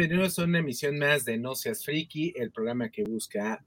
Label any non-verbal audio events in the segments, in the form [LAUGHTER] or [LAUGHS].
bienvenidos a una emisión más de No Seas Friki, el programa que busca,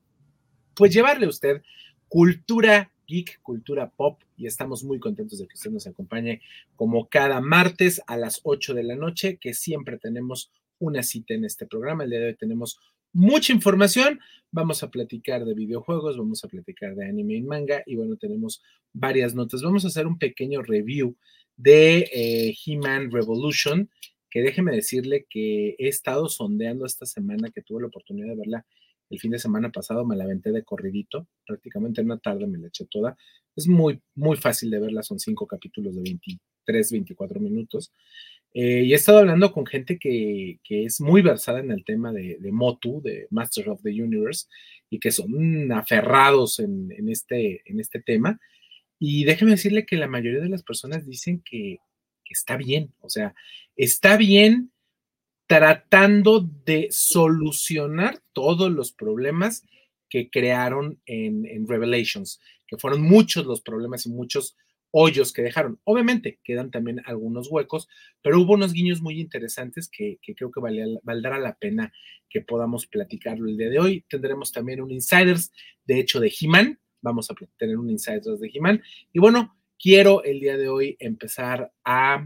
pues, llevarle a usted cultura geek, cultura pop, y estamos muy contentos de que usted nos acompañe como cada martes a las 8 de la noche, que siempre tenemos una cita en este programa. El día de hoy tenemos mucha información. Vamos a platicar de videojuegos, vamos a platicar de anime y manga, y bueno, tenemos varias notas. Vamos a hacer un pequeño review de eh, He-Man Revolution que déjeme decirle que he estado sondeando esta semana que tuve la oportunidad de verla el fin de semana pasado, me la aventé de corridito, prácticamente en una tarde me la eché toda. Es muy, muy fácil de verla, son cinco capítulos de 23, 24 minutos. Eh, y he estado hablando con gente que, que, es muy versada en el tema de, Motu, de Master of the Universe, y que son aferrados en, en, este, en este tema. Y déjeme decirle que la mayoría de las personas dicen que está bien, o sea, está bien tratando de solucionar todos los problemas que crearon en, Revelations, que fueron muchos los problemas y muchos hoyos que dejaron. Obviamente quedan también algunos huecos, pero hubo unos guiños muy interesantes que, creo que valdrá la pena que podamos platicarlo el día de hoy. Tendremos también un Insiders, de hecho, de He-Man. Vamos a tener un Insiders de He-Man. Y bueno, quiero el día de hoy empezar a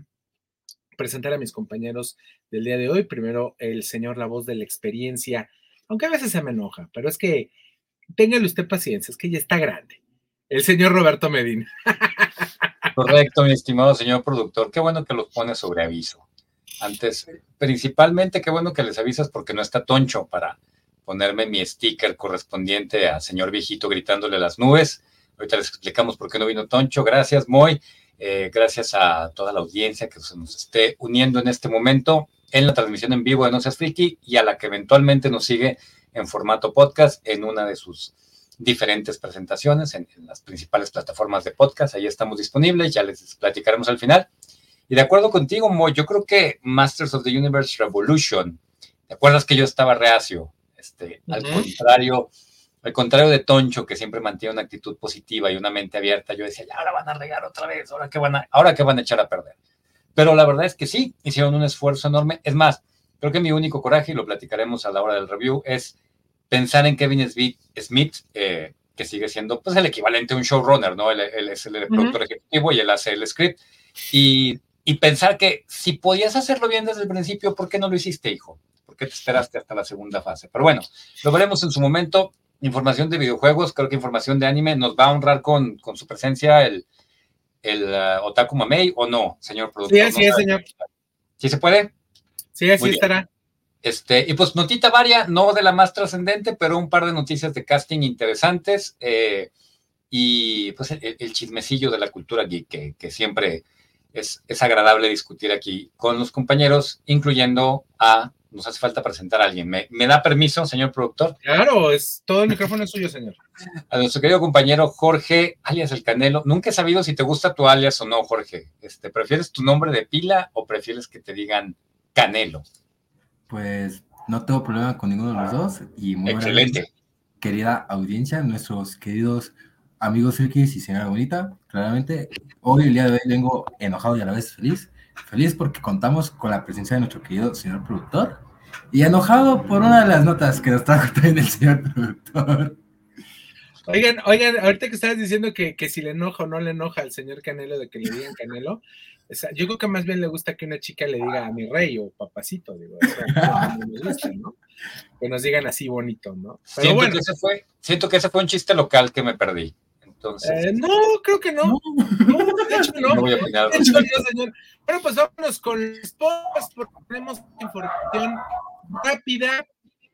presentar a mis compañeros del día de hoy. Primero, el señor La Voz de la Experiencia, aunque a veces se me enoja, pero es que téngale usted paciencia, es que ya está grande. El señor Roberto Medina. [LAUGHS] Correcto, mi estimado señor productor. Qué bueno que los pone sobre aviso. Antes, principalmente, qué bueno que les avisas porque no está toncho para ponerme mi sticker correspondiente a señor viejito gritándole las nubes. Ahorita les explicamos por qué no vino Toncho. Gracias, Moy. Eh, gracias a toda la audiencia que se nos esté uniendo en este momento en la transmisión en vivo de No Seas Friki y a la que eventualmente nos sigue en formato podcast en una de sus diferentes presentaciones en, en las principales plataformas de podcast. Ahí estamos disponibles, ya les platicaremos al final. Y de acuerdo contigo, Moy, yo creo que Masters of the Universe Revolution, ¿te acuerdas que yo estaba reacio? Este, uh -huh. Al contrario, al contrario de Toncho, que siempre mantiene una actitud positiva y una mente abierta, yo decía, ahora van a regar otra vez, ahora que van a, ahora que van a echar a perder. Pero la verdad es que sí, hicieron un esfuerzo enorme. Es más, creo que mi único coraje, y lo platicaremos a la hora del review, es pensar en Kevin Smith, eh, que sigue siendo pues, el equivalente a un showrunner, ¿no? Él, él es el productor uh -huh. ejecutivo y él hace el script. Y, y pensar que si podías hacerlo bien desde el principio, ¿por qué no lo hiciste, hijo? ¿Por qué te esperaste hasta la segunda fase? Pero bueno, lo veremos en su momento información de videojuegos, creo que información de anime, nos va a honrar con, con su presencia el, el uh, Otaku Mamei o no, señor productor. Sí, sí, señor. ¿Sí se puede? Sí, así estará. Este, y pues notita varia, no de la más trascendente, pero un par de noticias de casting interesantes eh, y pues el, el, chismecillo de la cultura geek que, que siempre es, es agradable discutir aquí con los compañeros, incluyendo a nos hace falta presentar a alguien. ¿Me, ¿Me, da permiso, señor productor? Claro, es, todo el micrófono es suyo, señor. A nuestro querido compañero Jorge, alias El Canelo. Nunca he sabido si te gusta tu alias o no, Jorge. Este, ¿Prefieres tu nombre de pila o prefieres que te digan Canelo? Pues no tengo problema con ninguno de los dos. Y muy Excelente. Buena, querida audiencia, nuestros queridos amigos frikis y señora bonita, claramente, hoy, el día de hoy, vengo enojado y a la vez feliz Feliz porque contamos con la presencia de nuestro querido señor productor y enojado por una de las notas que nos trajo también el señor productor. Oigan, oigan, ahorita que estabas diciendo que, que si le enoja o no le enoja al señor Canelo de que le digan Canelo, o sea, yo creo que más bien le gusta que una chica le diga a mi rey o papacito, digo, o sea, me gusta, ¿no? Que nos digan así bonito, ¿no? Pero siento, bueno, que ese fue, siento que ese fue un chiste local que me perdí. Entonces, eh, no, creo que no. No, no de hecho no. [LAUGHS] no voy a opinar. De hecho no, señor. Bueno, pues vámonos con los posts porque tenemos información rápida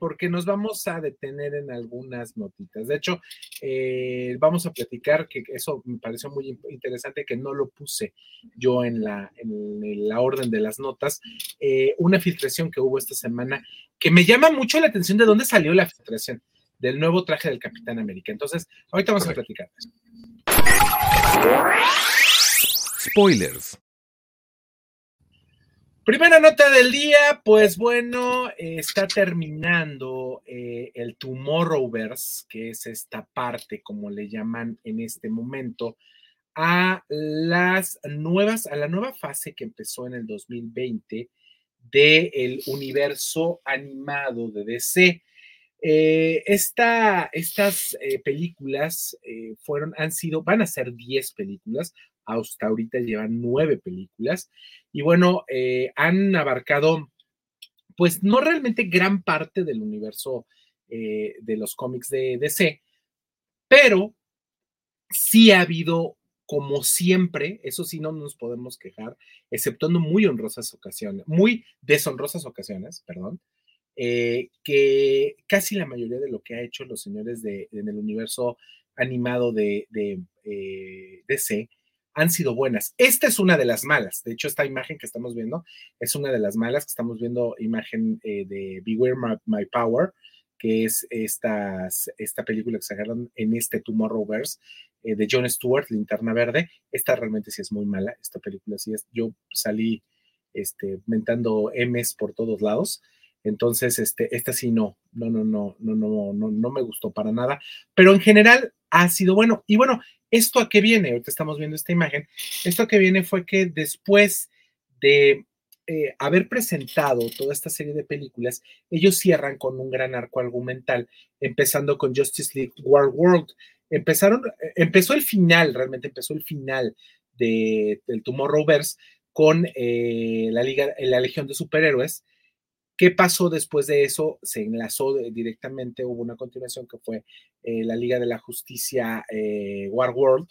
porque nos vamos a detener en algunas notitas. De hecho, eh, vamos a platicar que eso me pareció muy interesante que no lo puse yo en la, en la orden de las notas. Eh, una filtración que hubo esta semana que me llama mucho la atención de dónde salió la filtración del nuevo traje del Capitán América. Entonces, ahorita vamos Correcto. a platicar. Spoilers. Primera nota del día, pues bueno, eh, está terminando eh, el Tomorrowverse, que es esta parte, como le llaman en este momento, a las nuevas, a la nueva fase que empezó en el 2020 del universo animado de DC. Eh, esta, estas eh, películas eh, fueron, han sido, van a ser 10 películas, hasta ahorita llevan 9 películas, y bueno, han abarcado, pues no realmente gran parte del universo de los cómics de DC, pero sí ha habido, como siempre, eso sí no nos podemos quejar, exceptuando muy honrosas ocasiones, muy deshonrosas ocasiones, perdón, eh, que casi la mayoría de lo que ha hecho los señores de, en el universo animado de, de eh, DC han sido buenas. Esta es una de las malas. De hecho, esta imagen que estamos viendo es una de las malas que estamos viendo, imagen eh, de Beware My, Power, que es esta, esta película que sacaron en este Tomorrowverse de John Stewart, Linterna Verde. Esta realmente sí es muy mala. Esta película sí es. Yo salí este, mentando M's por todos lados. Entonces, este, esta sí no, no, no, no, no, no, no, no me gustó para nada, pero en general ha sido bueno. Y bueno, ¿esto a qué viene? Ahorita estamos viendo esta imagen. Esto a qué viene fue que después de eh, haber presentado toda esta serie de películas, ellos cierran con un gran arco argumental, empezando con Justice League War World. Empezaron, empezó el final, realmente empezó el final de, del Tomorrowverse con eh, la Liga, la Legión de Superhéroes, ¿Qué pasó después de eso? Se enlazó directamente, hubo una continuación que fue eh, la Liga de la Justicia eh, War World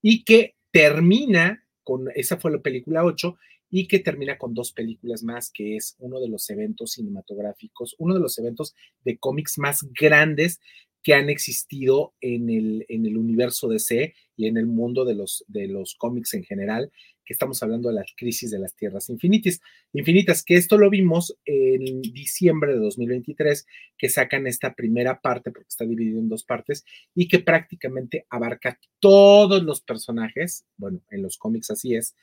y que termina con, esa fue la película 8 y que termina con dos películas más, que es uno de los eventos cinematográficos, uno de los eventos de cómics más grandes que han existido en el, en el universo DC y en el mundo de los, de los cómics en general, que estamos hablando de la crisis de las tierras infinitas, infinitas, que esto lo vimos en diciembre de 2023, que sacan esta primera parte, porque está dividido en dos partes, y que prácticamente abarca todos los personajes, bueno, en los cómics así es,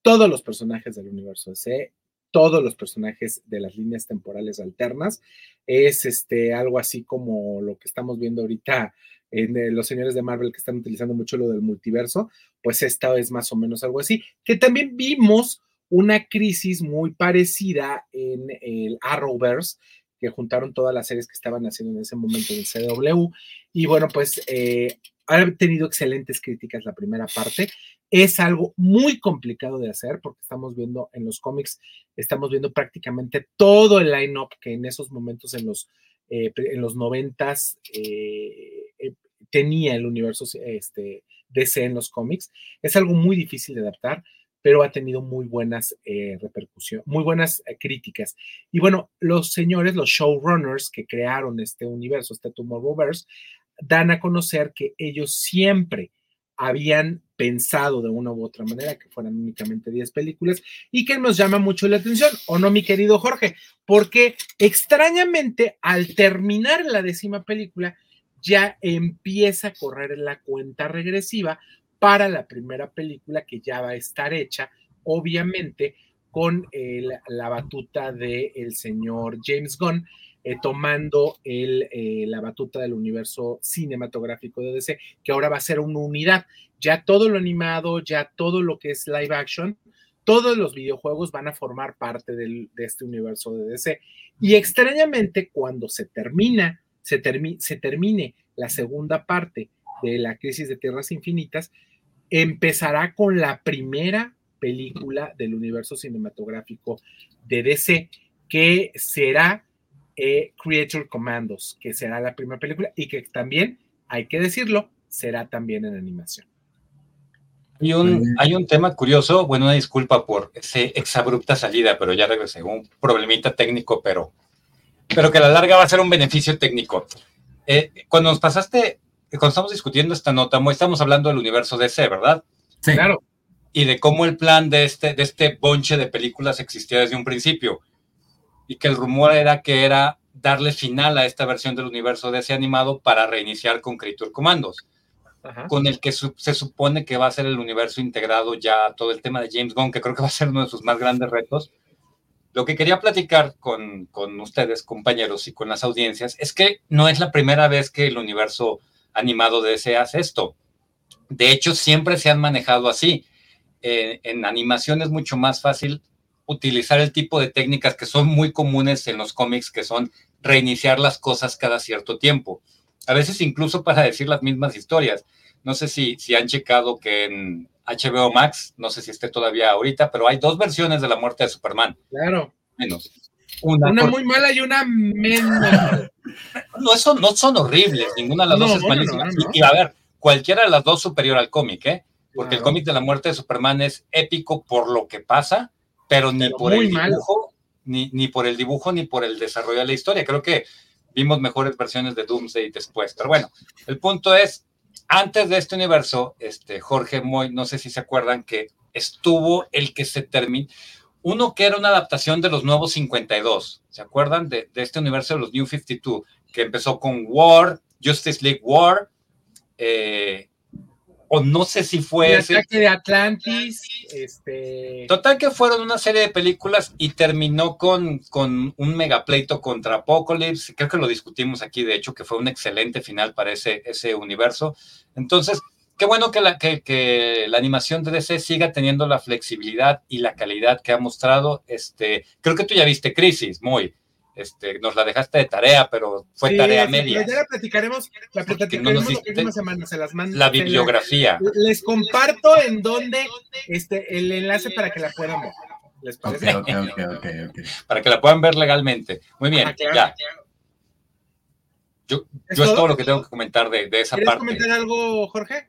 todos los personajes del universo DC, todos los personajes de las líneas temporales alternas. Es este, algo así como lo que estamos viendo ahorita en eh, los señores de Marvel que están utilizando mucho lo del multiverso, pues esta es más o menos algo así, que también vimos una crisis muy parecida en el Arrowverse, que juntaron todas las series que estaban haciendo en ese momento en el CW. Y bueno, pues eh, ha tenido excelentes críticas la primera parte. Es algo muy complicado de hacer porque estamos viendo en los cómics, estamos viendo prácticamente todo el line-up que en esos momentos en los, eh, en los noventas eh, eh, tenía el universo este, DC en los cómics. Es algo muy difícil de adaptar pero ha tenido muy buenas repercusiones, muy buenas críticas. Y bueno, los señores, los showrunners que crearon este universo, este Tomorrowverse, dan a conocer que ellos siempre habían pensado de una u otra manera que fueran únicamente 10 películas y que nos llama mucho la atención, ¿o no, mi querido Jorge? Porque extrañamente al terminar la décima película ya empieza a correr la cuenta regresiva para la primera película que ya va a estar hecha, obviamente con la batuta del señor James Gunn, eh, tomando eh, la batuta del universo cinematográfico de DC, que ahora va a ser una unidad. Ya todo lo animado, ya todo lo que es live action, todos los videojuegos van a formar parte de este universo de DC. Y extrañamente, cuando se termina, se, se termine la segunda parte de la crisis de Tierras Infinitas, empezará con la primera película del universo cinematográfico de DC, que será eh, Creature Commandos, que será la primera película y que también, hay que decirlo, será también en animación. Hay un, hay un tema curioso, bueno, una disculpa por esa exabrupta salida, pero ya regresé, un problemita técnico, pero, pero que a la larga va a ser un beneficio técnico. Eh, cuando nos pasaste, cuando estamos discutiendo esta nota, estamos hablando del universo DC, ¿verdad? Sí. Claro. Y de cómo el plan de este, de este bonche de películas existía desde un principio y que el rumor era que era darle final a esta versión del universo ese animado para reiniciar con Creature Commandos, con el que se supone que va a ser el universo integrado ya todo el tema de James Gunn, que creo que va a ser uno de sus más grandes retos. Lo que quería platicar con, con ustedes, compañeros, y con las audiencias, es que no es la primera vez que el universo animado de ese hace esto. De hecho, siempre se han manejado así. Eh, en animación es mucho más fácil utilizar el tipo de técnicas que son muy comunes en los cómics, que son reiniciar las cosas cada cierto tiempo. A veces incluso para decir las mismas historias. No sé si, si han checado que en HBO Max, no sé si esté todavía ahorita, pero hay dos versiones de la muerte de Superman. Claro. Menos. Una, muy mala y una menos. [LAUGHS] no, eso no son horribles, ninguna de las dos es malísima. y, a ver, cualquiera de las dos superior al cómic, ¿eh? Porque el cómic de la muerte de Superman es épico por lo que pasa, pero ni por el dibujo, ni, ni por el dibujo, ni por el desarrollo de la historia. Creo que vimos mejores versiones de Doomsday después. Pero bueno, el punto es, antes de este universo, este, Jorge Moy, no sé si se acuerdan que estuvo el que se terminó, uno que era una adaptación de los nuevos 52, ¿se acuerdan de, de este universo de los New 52? Que empezó con War, Justice League War, eh, o no sé si fue el ataque de Atlantis, este... Total que fueron una serie de películas y terminó con, con un megapleito contra Apocalypse, creo que lo discutimos aquí, de hecho, que fue un excelente final para ese, ese universo. Entonces, qué bueno que la, que, que la animación de DC siga teniendo la flexibilidad y la calidad que ha mostrado. Este, creo que tú ya viste Crisis, muy. Este, nos la dejaste de tarea, pero fue tarea media. Ya la platicaremos, la platicaremos la próxima semana, se las mando. La bibliografía. les comparto en donde este, el enlace para que la puedan ver. ¿Les parece? Okay, okay, okay, para que la puedan ver legalmente. Muy bien, ya. Yo, ¿Es, yo todo? es todo lo que tengo que comentar de, de esa ¿Quieres parte. comentar algo, Jorge?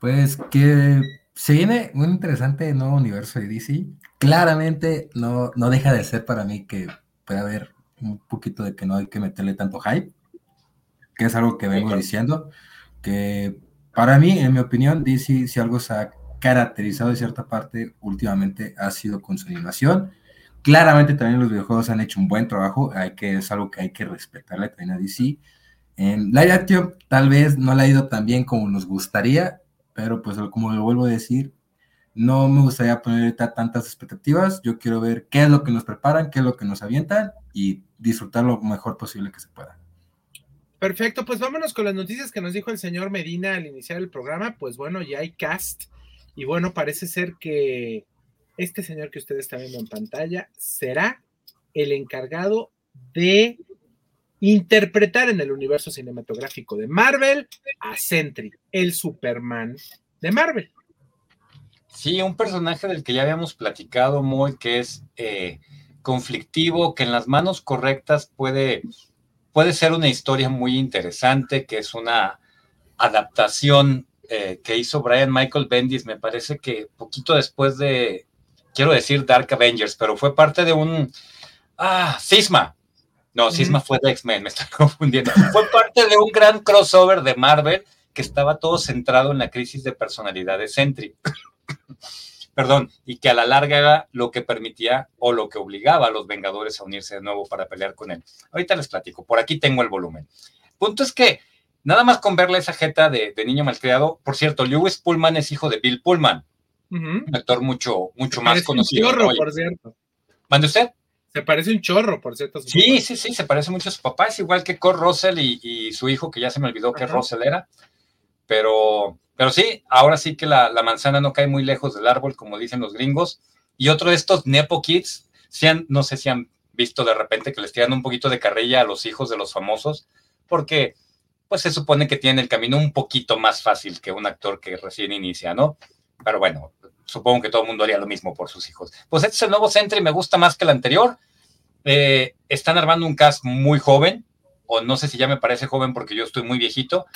Pues que se viene un interesante nuevo universo de DC. Claramente no, no deja de ser para mí que puede haber un poquito de que no hay que meterle tanto hype, que es algo que vengo diciendo, que para mí, en mi opinión, DC si algo se ha caracterizado de cierta parte últimamente ha sido con su animación. Claramente también los videojuegos han hecho un buen trabajo, hay que, es algo que hay que respetarle también a DC. En live action tal vez no le ha ido tan bien como nos gustaría, pero pues como lo vuelvo a decir, no me gustaría poner tantas expectativas. Yo quiero ver qué es lo que nos preparan, qué es lo que nos avientan y disfrutar lo mejor posible que se pueda. Perfecto, pues vámonos con las noticias que nos dijo el señor Medina al iniciar el programa. Pues bueno, ya hay cast y bueno, parece ser que este señor que ustedes están viendo en pantalla será el encargado de interpretar en el universo cinematográfico de Marvel a Sentry, el Superman de Marvel. Sí, un personaje del que ya habíamos platicado muy, que es eh, conflictivo, que en las manos correctas puede, puede ser una historia muy interesante, que es una adaptación eh, que hizo Brian Michael Bendis, me parece que poquito después de, quiero decir Dark Avengers, pero fue parte de un, ah, Cisma. No, Cisma fue de X-Men, me estoy [LAUGHS] confundiendo. Fue parte de un gran crossover de Marvel que estaba todo centrado en la crisis de personalidad de Sentry. Perdón, y que a la larga era lo que permitía o lo que obligaba a los Vengadores a unirse de nuevo para pelear con él. Ahorita les platico, por aquí tengo el volumen. Punto es que nada más con verle esa jeta de, de niño malcriado, por cierto, Lewis Pullman es hijo de Bill Pullman, uh -huh. un actor mucho, mucho más conocido. Un chorro, por cierto. ¿Mande usted? Se parece un chorro, por cierto. Sí, papá. sí, sí, se parece mucho a su papá, es igual que Cor Russell y, y, su hijo, que ya se me olvidó que Russell era, pero pero sí, ahora sí que la, la, manzana no cae muy lejos del árbol, como dicen los gringos. Y otro de estos Nepo Kids, si han, no sé si han visto de repente que les tiran un poquito de carrilla a los hijos de los famosos, porque pues se supone que tienen el camino un poquito más fácil que un actor que recién inicia, ¿no? Pero bueno, supongo que todo el mundo haría lo mismo por sus hijos. Pues este es el nuevo Sentry, me gusta más que el anterior. Eh, están armando un cast muy joven, o no sé si ya me parece joven porque yo estoy muy viejito,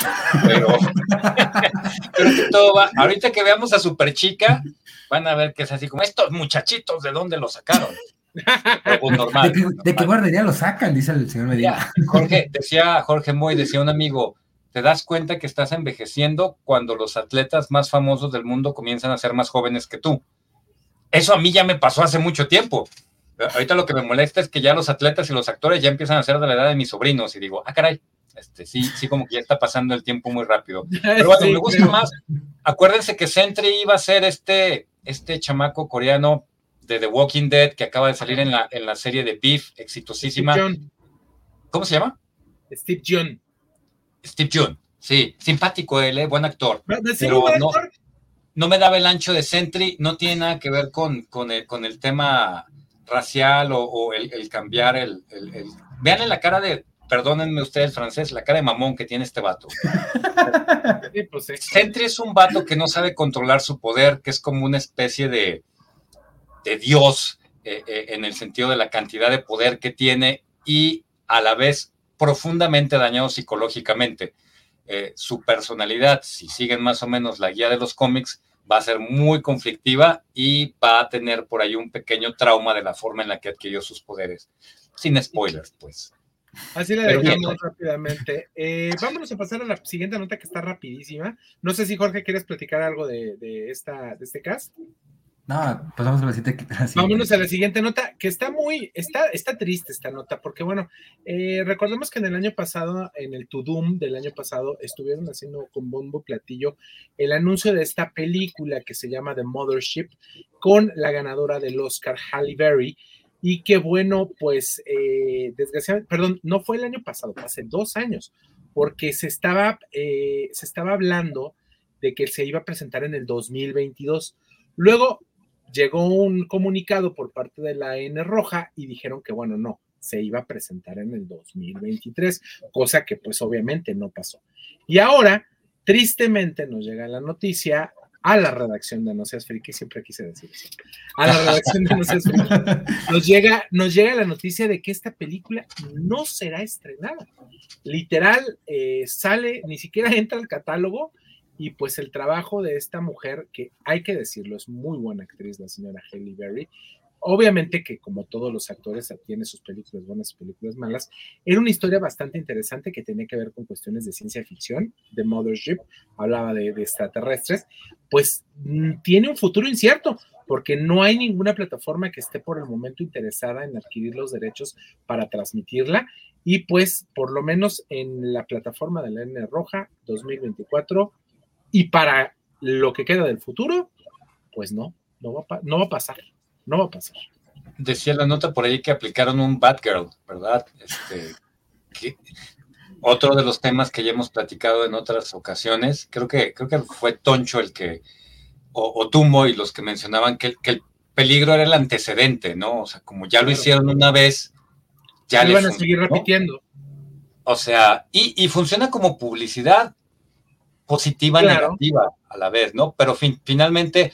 pero [LAUGHS] creo que todo va. Ahorita que veamos a Super Chica, van a ver que es así como estos muchachitos, ¿de dónde los sacaron? Normal, ¿De, qué, normal. ¿De qué guardería lo sacan? Dice el señor Medina. Jorge, decía Jorge Moy, decía un amigo, te das cuenta que estás envejeciendo cuando los atletas más famosos del mundo comienzan a ser más jóvenes que tú. Eso a mí ya me pasó hace mucho tiempo. Ahorita lo que me molesta es que ya los atletas y los actores ya empiezan a ser de la edad de mis sobrinos y digo, ah, caray, este, sí, sí, como que ya está pasando el tiempo muy rápido. Pero bueno, sí, me gusta pero... más. Acuérdense que Sentry iba a ser este, este chamaco coreano de The Walking Dead que acaba de salir en la, en la serie de Beef, exitosísima. ¿Cómo se llama? Steve John. Steve John, sí, simpático él, ¿eh? buen actor. ¿No, pero no, no me daba el ancho de Sentry, no tiene nada que ver con, con, el, con el tema racial o, el, cambiar el, el, Vean en la cara de, perdónenme ustedes francés, la cara de mamón que tiene este vato. [LAUGHS] Pues Sentry es un vato que no sabe controlar su poder, que es como una especie de, de dios eh, eh, en el sentido de la cantidad de poder que tiene y a la vez profundamente dañado psicológicamente. Eh, su personalidad, si siguen más o menos la guía de los cómics, va a ser muy conflictiva y va a tener por ahí un pequeño trauma de la forma en la que adquirió sus poderes. Sin spoilers, pues. Así le dejamos rápidamente. Eh, vámonos a pasar a la siguiente nota que está rapidísima. No sé si Jorge quieres platicar algo de, esta, de este cast. No, pasamos a la siguiente. Vámonos a la siguiente nota, que está muy, está, está triste esta nota, porque bueno, eh, recordemos que en el año pasado, en el Tudum del año pasado, estuvieron haciendo con bombo platillo el anuncio de esta película que se llama The Mothership, con la ganadora del Oscar, Halle Berry, y que bueno, pues eh, desgraciadamente, perdón, no fue el año pasado, hace dos años, porque se estaba, eh, se estaba hablando de que se iba a presentar en el 2022. Luego llegó un comunicado por parte de la N Roja y dijeron que, bueno, no, se iba a presentar en el 2023, cosa que pues obviamente no pasó. Y ahora, tristemente, nos llega la noticia a la redacción de No Seas Friki, siempre quise decir eso, a la redacción de No Seas Friki, [LAUGHS] nos llega, nos llega la noticia de que esta película no será estrenada. Literal, eh, sale, ni siquiera entra al catálogo y pues el trabajo de esta mujer, que hay que decirlo, es muy buena actriz, la señora Halle Berry. Obviamente que como todos los actores tiene sus películas buenas y películas malas, era una historia bastante interesante que tenía que ver con cuestiones de ciencia ficción, de Mothership, hablaba de, de extraterrestres, pues mm, tiene un futuro incierto, porque no hay ninguna plataforma que esté por el momento interesada en adquirir los derechos para transmitirla. Y pues, por lo menos en la plataforma de la N Roja 2024, y para lo que queda del futuro, pues no, no va, a, no va a pasar, no va a pasar. Decía la nota por ahí que aplicaron un Batgirl, ¿verdad? Este, otro de los temas que ya hemos platicado en otras ocasiones, creo que, creo que fue Toncho el que, o, o Tumbo y los que mencionaban que, que, el peligro era el antecedente, ¿no? O sea, como ya lo hicieron una vez, ya lo van a seguir repitiendo. O sea, y, y, funciona como publicidad positiva y negativa a la vez, ¿no? Pero finalmente,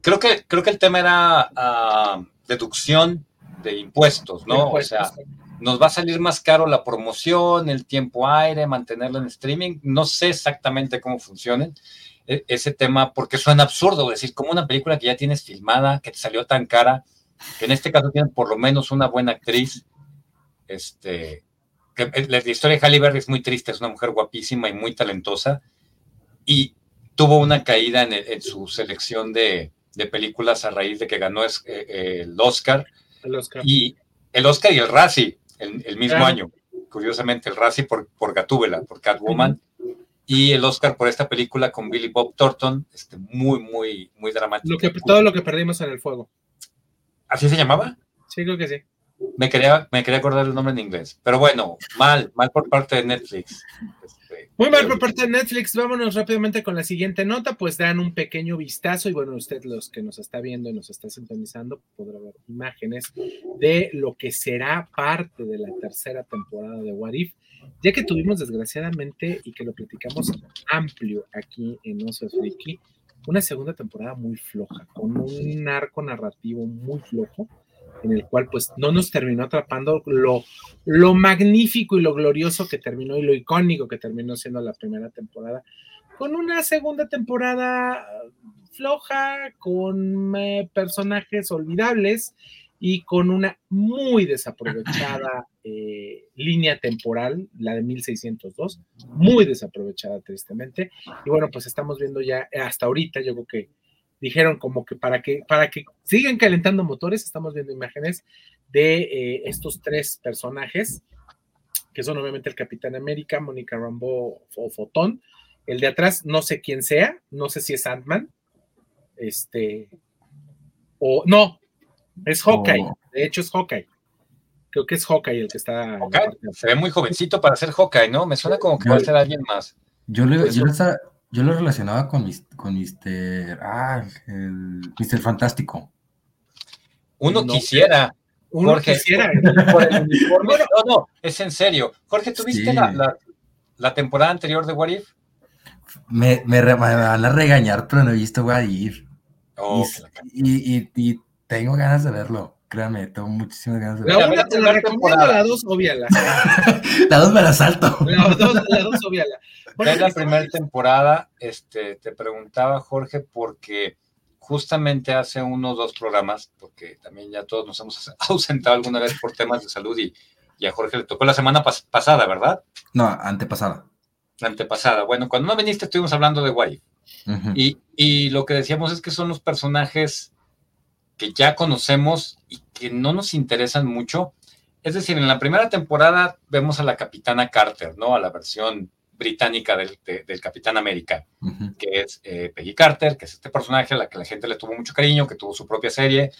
creo que, creo que el tema era uh, deducción de impuestos, ¿no? o sea, nos va a salir más caro la promoción, el tiempo aire, mantenerlo en streaming. No sé exactamente cómo funcionen e, ese tema, porque suena absurdo decir, como una película que ya tienes filmada, que te salió tan cara, que en este caso tienen por lo menos una buena actriz, este, la historia de Halle Berry es muy triste, es una mujer guapísima y muy talentosa, y tuvo una caída en, su selección de, películas a raíz de que ganó eh, el, Oscar, el Oscar. Y el Oscar y el Razzie el, mismo año. Curiosamente, el Razzie por, por Gatúbela, por Catwoman, y el Oscar por esta película con Billy Bob Thornton, este, muy, muy, muy dramático. Lo que, todo lo que perdimos en el fuego. ¿Así se llamaba? Sí, creo que sí. Me quería, me quería acordar el nombre en inglés. Pero bueno, mal, mal por parte de Netflix. Este, Muy mal por parte de Netflix. Vámonos rápidamente con la siguiente nota. Pues dan un pequeño vistazo. Y bueno, usted, los que nos está viendo y nos está sintonizando, podrá ver imágenes de lo que será parte de la tercera temporada de What If. Ya que tuvimos, desgraciadamente, y que lo platicamos amplio aquí en Osos Friki, una segunda temporada muy floja, con un arco narrativo muy flojo en el cual pues no nos terminó atrapando lo, lo magnífico y lo glorioso que terminó y lo icónico que terminó siendo la primera temporada, con una segunda temporada floja, con eh, personajes olvidables y con una muy desaprovechada [LAUGHS] eh, línea temporal, la de 1602, muy desaprovechada tristemente. Y bueno, pues estamos viendo ya hasta ahorita, yo creo que dijeron como que para que, para que sigan calentando motores, estamos viendo imágenes de eh, estos tres personajes, que son obviamente el Capitán América, Mónica Rambo o Fotón. El de atrás, no sé quién sea, no sé si es Ant-Man, este, o no, es Hawkeye, oh. de hecho es Hawkeye. Creo que es Hawkeye el que está. Se ve muy jovencito para ser Hawkeye, ¿no? Me suena como que va a ser alguien más. Yo le, yo le, yo lo relacionaba con, con Mr. Ah, el Mr. Fantástico. Uno No. quisiera. Uno Jorge, quisiera. por el uniforme. [LAUGHS] No, no, es en serio. Jorge, ¿tuviste Sí. la, la, la temporada anterior de What If? Me, me, re- me van a regañar, pero no he visto What If. Oh, y, y, y- y tengo ganas de verlo. Créame, tengo muchísimas ganas de La verlo. Mira, una ve te la la recomiendo, la dos, obviala. [LAUGHS] La dos me la salto. La dos, la dos, obviala. Bueno, Es la primera temporada, este, te preguntaba Jorge, porque justamente hace uno o dos programas, porque también ya todos nos hemos [LAUGHS] ausentado alguna vez por temas de salud y, y a Jorge le tocó la semana pas- pasada, ¿verdad? No, antepasada. La antepasada. Bueno, cuando no viniste estuvimos hablando de What If. Ujú. Y, y lo que decíamos es que son los personajes que ya conocemos y que no nos interesan mucho. Es decir, en la primera temporada vemos a la capitana Carter, ¿no? A la versión británica del, de- del Capitán América, que es eh, Peggy Carter, que es este personaje a la que la gente le tuvo mucho cariño, que tuvo su propia serie,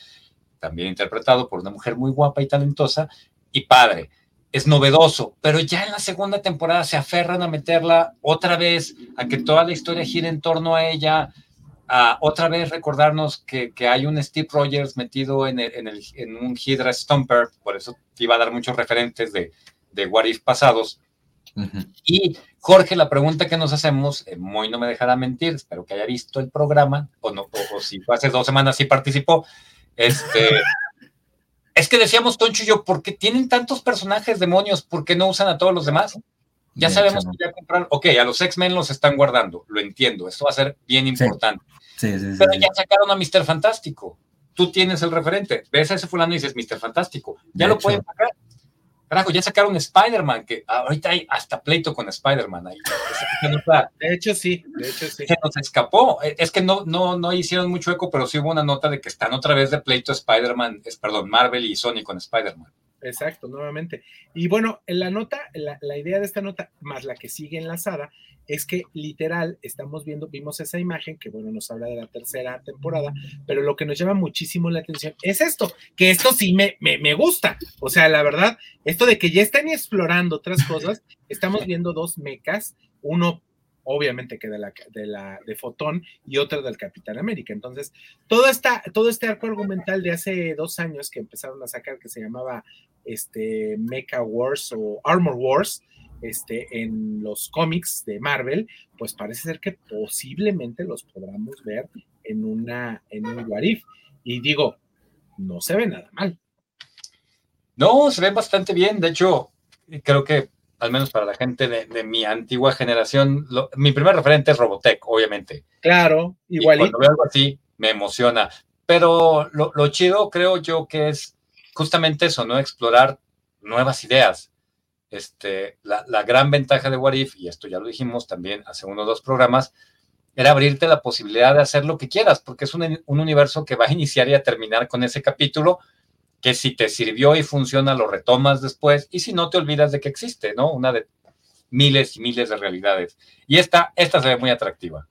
también interpretado por una mujer muy guapa y talentosa, y padre. Es novedoso, pero ya en la segunda temporada se aferran a meterla otra vez, a que toda la historia gire en torno a ella, otra vez recordarnos que, que hay un Steve Rogers metido en, el- en, el- en un Hydra Stomper, por eso te iba a dar muchos referentes de, de What If pasados. Y Jorge, la pregunta que nos hacemos, eh, Moy no me dejará mentir, espero que haya visto el programa, o, no, o, o si fue hace dos semanas sí participó, este, [LAUGHS] es que decíamos Toncho y yo, ¿por qué tienen tantos personajes demonios? ¿Por qué no usan a todos los demás? Ya sabemos hecho, que ya compraron, ok, a los X-Men los están guardando, lo entiendo, esto va a ser bien Sí. importante, Sí, sí, sí. pero sí. ya sacaron a Mr. Fantástico, tú tienes el referente, ves a ese fulano y dices Mr. Fantástico, ya De lo hecho. pueden sacar. Carajo, ya sacaron Spider-Man, que ahorita hay hasta pleito con Spider-Man ahí. De hecho, sí, de hecho, sí. se nos escapó. Eh, Es que no, no, no hicieron mucho eco, pero sí hubo una nota de que están otra vez de pleito Spider-Man, perdón, Marvel y Sony con Spider-Man. Exacto, nuevamente. Y bueno, en la nota, la, la idea de esta nota, más la que sigue enlazada, es que literal estamos viendo, vimos esa imagen que bueno, nos habla de la tercera temporada, pero lo que nos llama muchísimo la atención es esto, que esto sí me, me, me gusta. O sea, la verdad, esto de que ya están explorando otras cosas, estamos viendo dos mecas, uno obviamente que de la de la de Fotón y otro del Capitán América. Entonces, todo esta, todo este arco argumental de hace dos años que empezaron a sacar que se llamaba este Mecha Wars o Armor Wars, este, en los cómics de Marvel, pues parece ser que posiblemente los podamos ver en una en un What If. Y digo, no se ve nada mal. No, se ve bastante bien. De hecho, creo que, al menos para la gente de, de mi antigua generación, lo- mi primer referente es Robotech, obviamente. Claro, Y igualito. cuando veo algo así, me emociona. Pero lo, lo chido creo yo que es justamente eso, ¿no? Explorar nuevas ideas. Este, la, la gran ventaja de What If, y esto ya lo dijimos también hace uno o dos programas, era abrirte la posibilidad de hacer lo que quieras, porque es un, un universo que va a [LAUGHS] iniciar y a terminar con ese capítulo, que si te sirvió y funciona, lo retomas después, y si no, te olvidas de que existe, ¿no? Una de miles y miles de realidades. Y esta, esta se ve muy atractiva.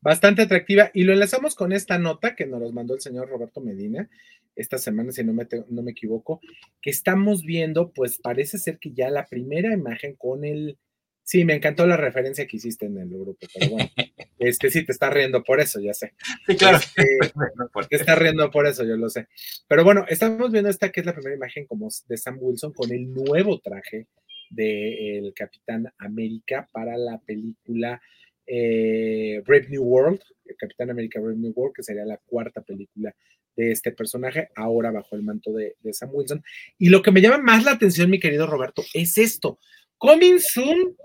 bastante atractiva. Y lo enlazamos con esta nota que nos mandó el señor Roberto Medina esta semana, si no me, no me equivoco, que estamos viendo, pues parece ser que ya la primera imagen con el... Sí, me encantó la referencia que hiciste en el grupo, pero bueno, [LAUGHS] este sí te está riendo por eso, ya sé. Sí, claro. Este, [LAUGHS] te está riendo por eso, yo lo sé. Pero bueno, estamos viendo esta que es la primera imagen como de Sam Wilson con el nuevo traje del Capitán América para la película eh, Brave New World, el Capitán América Brave New World, que sería la cuarta película de este personaje, ahora bajo el manto de, de Sam Wilson. Y lo que me llama más la atención, mi querido Roberto, es esto. Coming soon,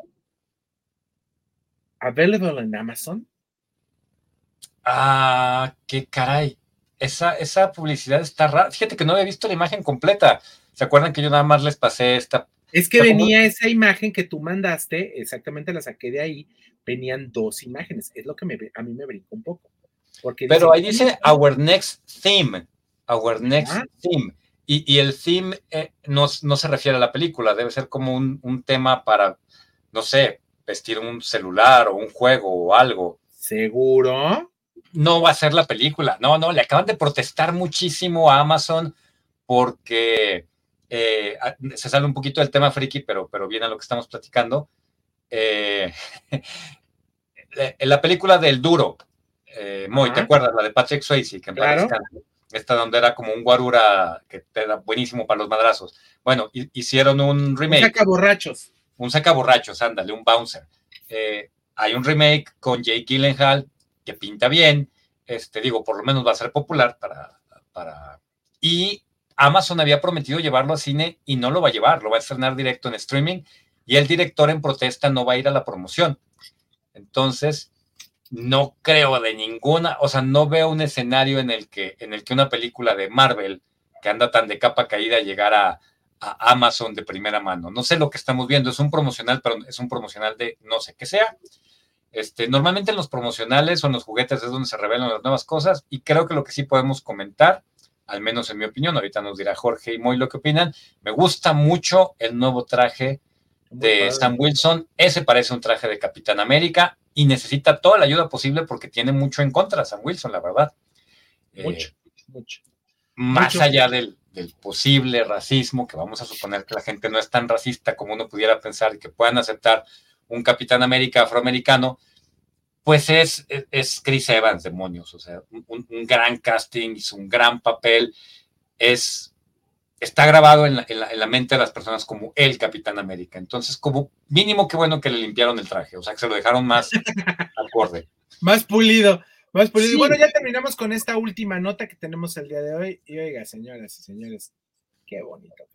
available en Amazon. Ah, qué caray. Esa, esa publicidad está rara. Fíjate que no había visto la imagen completa. ¿Se acuerdan que yo nada más les pasé esta? Es que como- venía esa imagen que tú mandaste, exactamente la saqué de ahí, venían dos imágenes. Es lo que me, a mí me brinca un poco. Porque Pero ahí dice, dice Our Next Theme. Our Next Ah. Theme. Y, y el theme eh, no, no se refiere a la película, debe ser como un, un tema para, no sé, vestir un celular o un juego o algo. ¿Seguro? no va a ser la película. No, no, le acaban de protestar muchísimo a Amazon porque eh, a- se sale un poquito del tema friki, pero, pero viene a lo que estamos platicando. Eh, [LAUGHS] la película del duro, eh, Moy, ¿te acuerdas? La de Patrick Swayze, que en Claro. esta donde era como un guarura que era buenísimo para los madrazos. Bueno, hicieron un remake. Saca borrachos. Un saca borrachos, ándale, un bouncer. Eh, hay un remake con Jake Gyllenhaal que pinta bien, este, digo, por lo menos va a ser popular para, para... Y Amazon había prometido llevarlo a cine y no lo va a llevar, lo va a estrenar directo en streaming y el director en protesta no va a ir a la promoción. Entonces, no creo de ninguna, o sea, no veo un escenario en el que, en el que una película de Marvel que anda tan de capa caída llegara a, Amazon de primera mano. No sé lo que estamos viendo, es un promocional, pero es un promocional de no sé qué sea. Este, normalmente en los promocionales o en los juguetes es donde se revelan las nuevas cosas y creo que lo que sí podemos comentar, al menos en mi opinión, ahorita nos dirá Jorge y Moy lo que opinan, me gusta mucho el nuevo traje de Sam Wilson, ese parece un traje de Capitán América y necesita toda la ayuda posible porque tiene mucho en contra Sam Wilson, la verdad. Mucho, eh, mucho. Más allá del, del, posible racismo, que vamos a suponer que la gente no es tan racista como uno pudiera pensar y que puedan aceptar un Capitán América afroamericano, pues es, es, Chris Evans, demonios, o sea, un, gran casting, hizo un gran papel, es, está grabado en la, mente de las personas como el Capitán América. Entonces, como mínimo, qué bueno que le limpiaron el traje, o sea, que se lo dejaron más [LAUGHS] acorde. Más pulido, más pulido. Y bueno, ya terminamos con esta última nota que tenemos el día de hoy. Y oiga, señoras y señores, qué bonito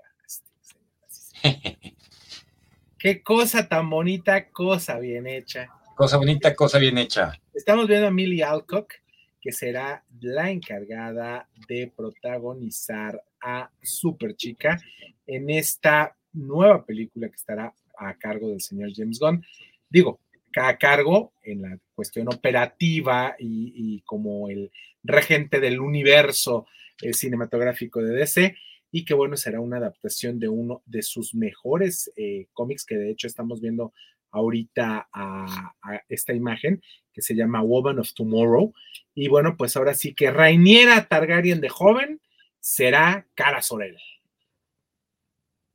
Qué cosa tan bonita, cosa bien hecha. Cosa bonita, cosa bien hecha. Estamos viendo a Millie Alcock, que será la encargada de protagonizar a Super Chica en esta nueva película que estará a cargo del señor James Gunn. Digo, a cargo en la cuestión operativa y, como el regente del universo eh, cinematográfico de DC y que bueno, será una adaptación de uno de sus mejores eh, cómics, que de hecho estamos viendo ahorita a, esta imagen, que se llama Woman of Tomorrow. Y bueno, pues ahora sí que Rainiera Targaryen de joven será Cara Sorel.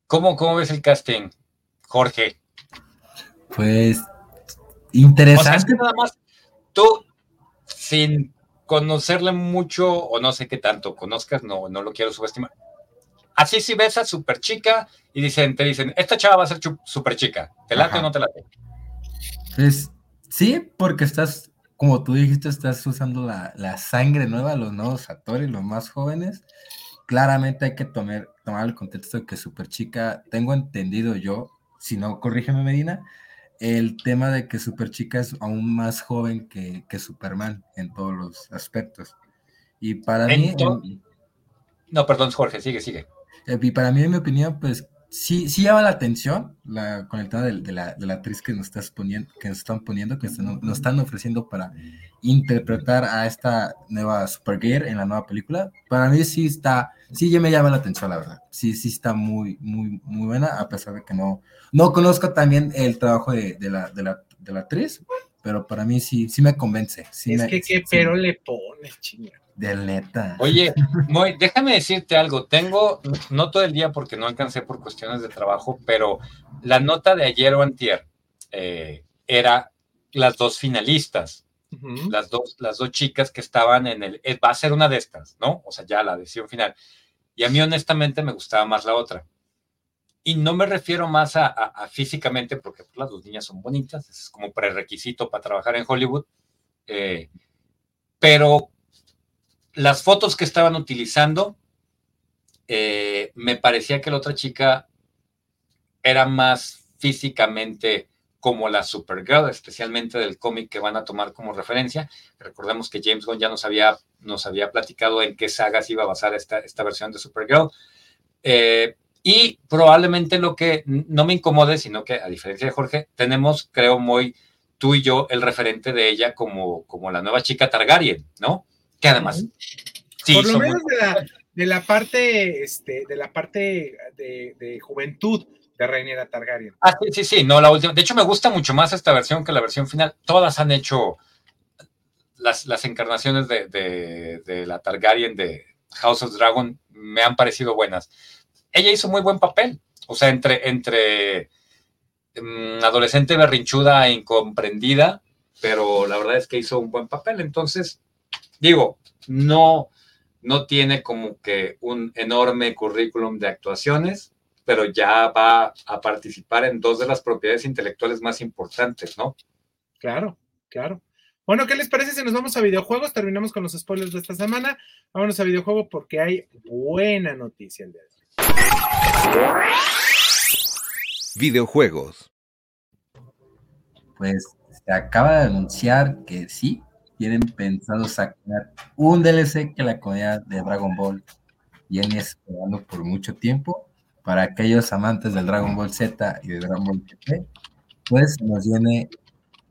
¿Cómo, ¿Cómo ves el casting, Jorge? Pues interesante. nada más, tú, sin conocerle mucho, o no sé qué tanto conozcas, no, no lo quiero subestimar Así si ves a super chica y dicen, te dicen, esta chava va a ser super chica, ¿te late o no te late? Pues sí, porque estás, como tú dijiste, estás usando la, sangre nueva, los nuevos actores, los más jóvenes. Claramente hay que tomar, tomar el contexto de que super chica, tengo entendido yo, si no, corrígeme Medina, el tema de que super chica es aún más joven que, que Superman en todos los aspectos. Y para mí... No, perdón, Jorge, sigue, sigue. Eh, y para mí, en mi opinión, pues sí, sí llama la atención la, con el tema de, la, de la actriz que nos, estás poniendo, que nos están poniendo, que nos están ofreciendo para interpretar a esta nueva Supergirl en la nueva película. Para mí sí está, sí ya me llama la atención, la verdad. Sí, sí está muy, muy, muy buena, a pesar de que no, no conozco también el trabajo de, de la, de, la, de la actriz, pero para mí sí, sí me convence. es que qué pero le pones, chingada. Del neta. Oye, [LAUGHS] déjame decirte algo. Tengo, no todo el día porque no alcancé por cuestiones de trabajo, pero la nota de ayer o antier eh, era las dos finalistas, las, dos, las dos chicas que estaban en el, eh, va a ser una de estas, ¿no? O sea, ya la decisión final. Y a mí honestamente me gustaba más la otra. Y no me refiero más a, físicamente, porque pues, las dos niñas son bonitas, es como prerequisito para trabajar en Hollywood, eh, pero las fotos que estaban utilizando, eh, me parecía que la otra chica era más físicamente como la Supergirl, especialmente del cómic que van a tomar como referencia. Recordemos que James Gunn ya nos había, nos había platicado en qué sagas iba a basar esta, esta versión de Supergirl. Eh, y probablemente lo que no me incomode, sino que a diferencia de Jorge, tenemos, creo, muy tú y yo el referente de ella como, como la nueva chica Targaryen, ¿no? que además... Por lo menos de la, parte, este, de la parte de, juventud de Reiniera Targaryen. Ah, sí, sí, sí, no, la última. De hecho, me gusta mucho más esta versión que la versión final. Todas han hecho las, las encarnaciones de, la Targaryen de House of Dragon, me han parecido buenas. Ella hizo muy buen papel, o sea, entre, entre mm, adolescente berrinchuda e incomprendida, pero la verdad es que hizo un buen papel. Entonces, digo, no, no tiene como que un enorme currículum de actuaciones, pero ya va a participar en dos de las propiedades intelectuales más importantes, ¿no? Claro, claro. Bueno, ¿qué les parece si nos vamos a videojuegos? Terminamos con los spoilers de esta semana. Vámonos a videojuegos porque hay buena noticia el día de hoy. Videojuegos. Pues se acaba de anunciar que sí, tienen pensado sacar un DLC que la comunidad de Dragon Ball viene esperando por mucho tiempo. Para aquellos amantes del Dragon Ball Z y de Dragon Ball GT, pues nos viene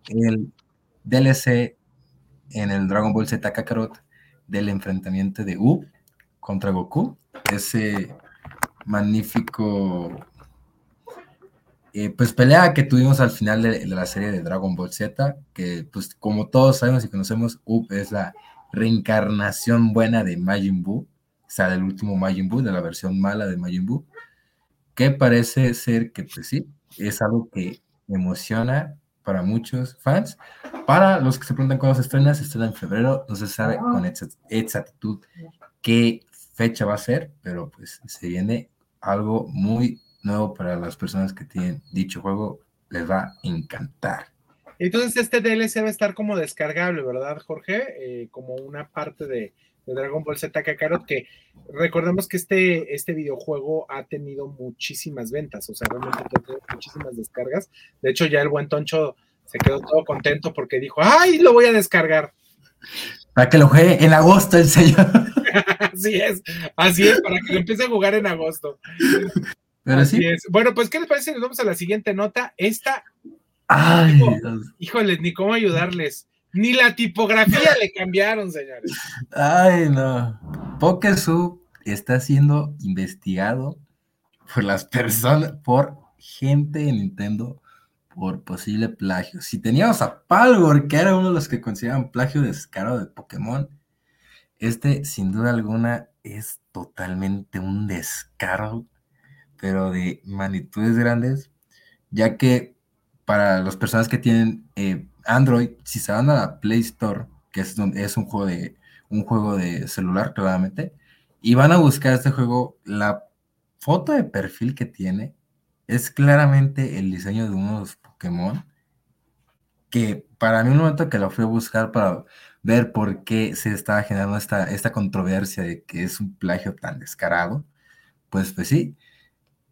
el DLC en el Dragon Ball Z Kakarot del enfrentamiento de U contra Goku. Ese magnífico eh, pues pelea que tuvimos al final de, la serie de Dragon Ball Z, que pues como todos sabemos y conocemos, Up es la reencarnación buena de Majin Buu, o sea, del último Majin Buu, de la versión mala de Majin Buu, que parece ser que pues sí, es algo que emociona para muchos fans. Para los que se preguntan cuándo se estrena, se estrena en febrero, no se sabe con exactitud qué fecha va a ser, pero pues se viene algo muy nuevo para las personas que tienen dicho juego, les va a encantar. Entonces este DLC va a estar como descargable, ¿verdad, Jorge? Eh, como una parte de, Dragon Ball Z Kakarot, que recordemos que este, este videojuego ha tenido muchísimas ventas, o sea, realmente ha tenido muchísimas descargas. De hecho, ya el buen Toncho se quedó todo contento porque dijo, ¡ay, lo voy a descargar! Para que lo juegue en agosto el señor. [LAUGHS] así es, así es, para que lo empiece a jugar en agosto. Bueno, pues, ¿qué les parece? Nos vamos a la siguiente nota. Esta. Ay, híjoles, ni cómo ayudarles. Ni la tipografía le cambiaron, señores. Ay, no. Pokesub está siendo investigado por las personas, por gente de Nintendo, por posible plagio. Si teníamos a Palgor, que era uno de los que consideraban plagio descarado de Pokémon, este, sin duda alguna, es totalmente un descaro pero de magnitudes grandes, ya que para las personas que tienen eh, Android, si se van a la Play Store, que es, es un, juego de, un juego de celular claramente, y van a buscar este juego, la foto de perfil que tiene es claramente el diseño de unos Pokémon, que para mí un momento que lo fui a buscar para ver por qué se estaba generando esta, esta controversia de que es un plagio tan descarado, pues pues sí,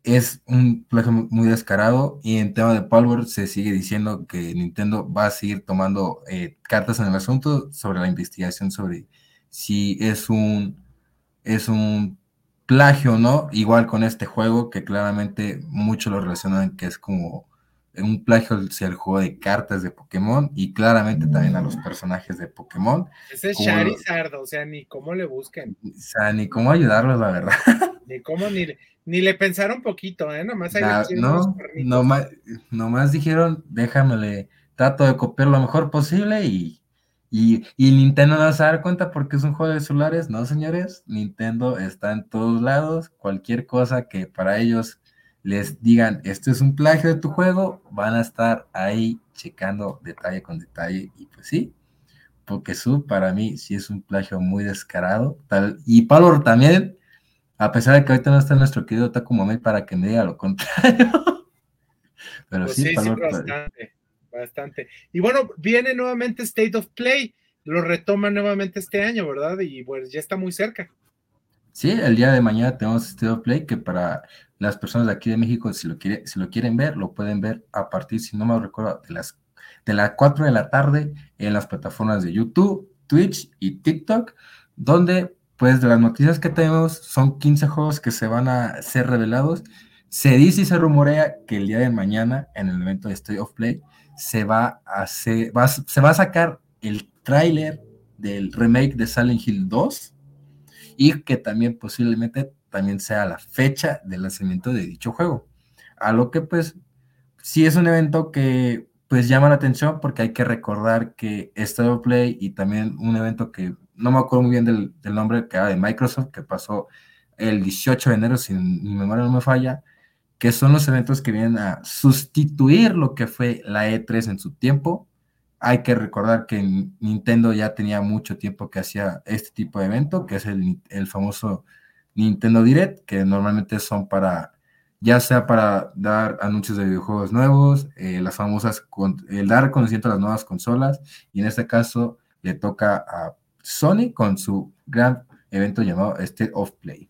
es un plagio muy descarado y en tema de Palworld se sigue diciendo que Nintendo va a seguir tomando eh, cartas en el asunto sobre la investigación sobre si es un es un plagio o no, igual con este juego que claramente muchos lo relacionan que es como un plagio hacia el juego de cartas de Pokémon y claramente también a los personajes de Pokémon. Ese es Charizard, o sea, ni cómo le busquen. O sea, ni cómo ayudarlos, la verdad. [LAUGHS] Ni cómo ni, ni le pensaron poquito, ¿eh? Nomás ahí no, nomás, nomás dijeron, déjamele, trato de copiar lo mejor posible y, y, y, Nintendo no se va a dar cuenta porque es un juego de celulares. No, señores, Nintendo está en todos lados. Cualquier cosa que para ellos les digan, esto es un plagio de tu juego, van a estar ahí checando detalle con detalle. Y pues sí, porque su para mí sí es un plagio muy descarado. Tal, y Pablo también a pesar de que ahorita no está nuestro querido Taku Momel para que me diga lo contrario. [LAUGHS] Pero pues sí, sí, bastante, bastante. Y bueno, viene nuevamente State of Play, lo retoma nuevamente este año, ¿verdad? Y pues ya está muy cerca. Sí, el día de mañana tenemos State of Play que para las personas de aquí de México, si lo, si lo quieren ver, lo pueden ver a partir, si no me recuerdo, de las, de las 4 de la tarde en las plataformas de YouTube, Twitch y TikTok, donde pues de las noticias que tenemos, son 15 juegos que se van a ser revelados. Se dice y se rumorea que el día de mañana, en el evento de State of Play, se va a, hacer, se va a sacar el tráiler del remake de Silent Hill 2 y que también posiblemente también sea la fecha de lanzamiento de dicho juego. A lo que pues sí es un evento que pues llama la atención porque hay que recordar que State Play y también un evento que no me acuerdo muy bien del, nombre que era de Microsoft, que pasó el 18 de enero, si mi memoria no me falla, que son los eventos que vienen a sustituir lo que fue la E3 en su tiempo, hay que recordar que Nintendo ya tenía mucho tiempo que hacía este tipo de evento, que es el, famoso Nintendo Direct, que normalmente son para, ya sea para dar anuncios de videojuegos nuevos, eh, las famosas, el dar conocimiento a las nuevas consolas, y en este caso le toca a Sony con su gran evento llamado State of Play.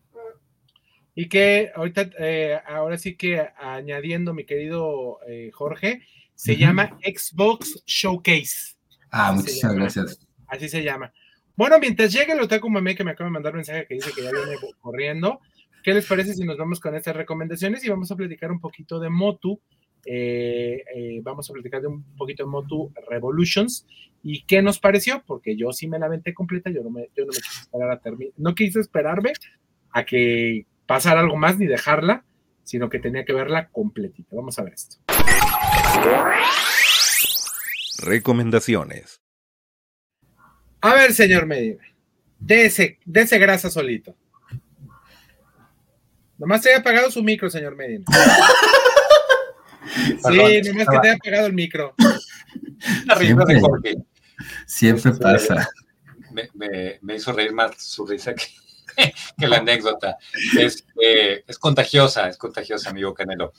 Y que ahorita, eh, ahora sí que añadiendo, mi querido eh, Jorge, se llama Xbox Showcase. Ah, muchísimas gracias. Así se llama. Bueno, mientras llegue el Otaku Mame que me acaba de mandar un mensaje que dice que ya viene corriendo, ¿qué les parece si nos vamos con estas recomendaciones y vamos a platicar un poquito de Motu? Eh, eh, vamos a platicar de un poquito de Motu Revolutions y qué nos pareció, porque yo sí me la aventé completa, yo no me, yo no me quise esperar a terminar, no quise esperarme a que pasara algo más ni dejarla, sino que tenía que verla completita. Vamos a ver esto. Recomendaciones. A ver, señor Medina, dese, ese grasa solito. Nomás te haya apagado su micro, señor Medina. [LAUGHS] sí, nomás que te haya apagado el micro. Siempre, siempre pasa. Me, hizo reír más su risa que, [LAUGHS] que la anécdota. Es, eh, es, contagiosa, es contagiosa, amigo Canelo.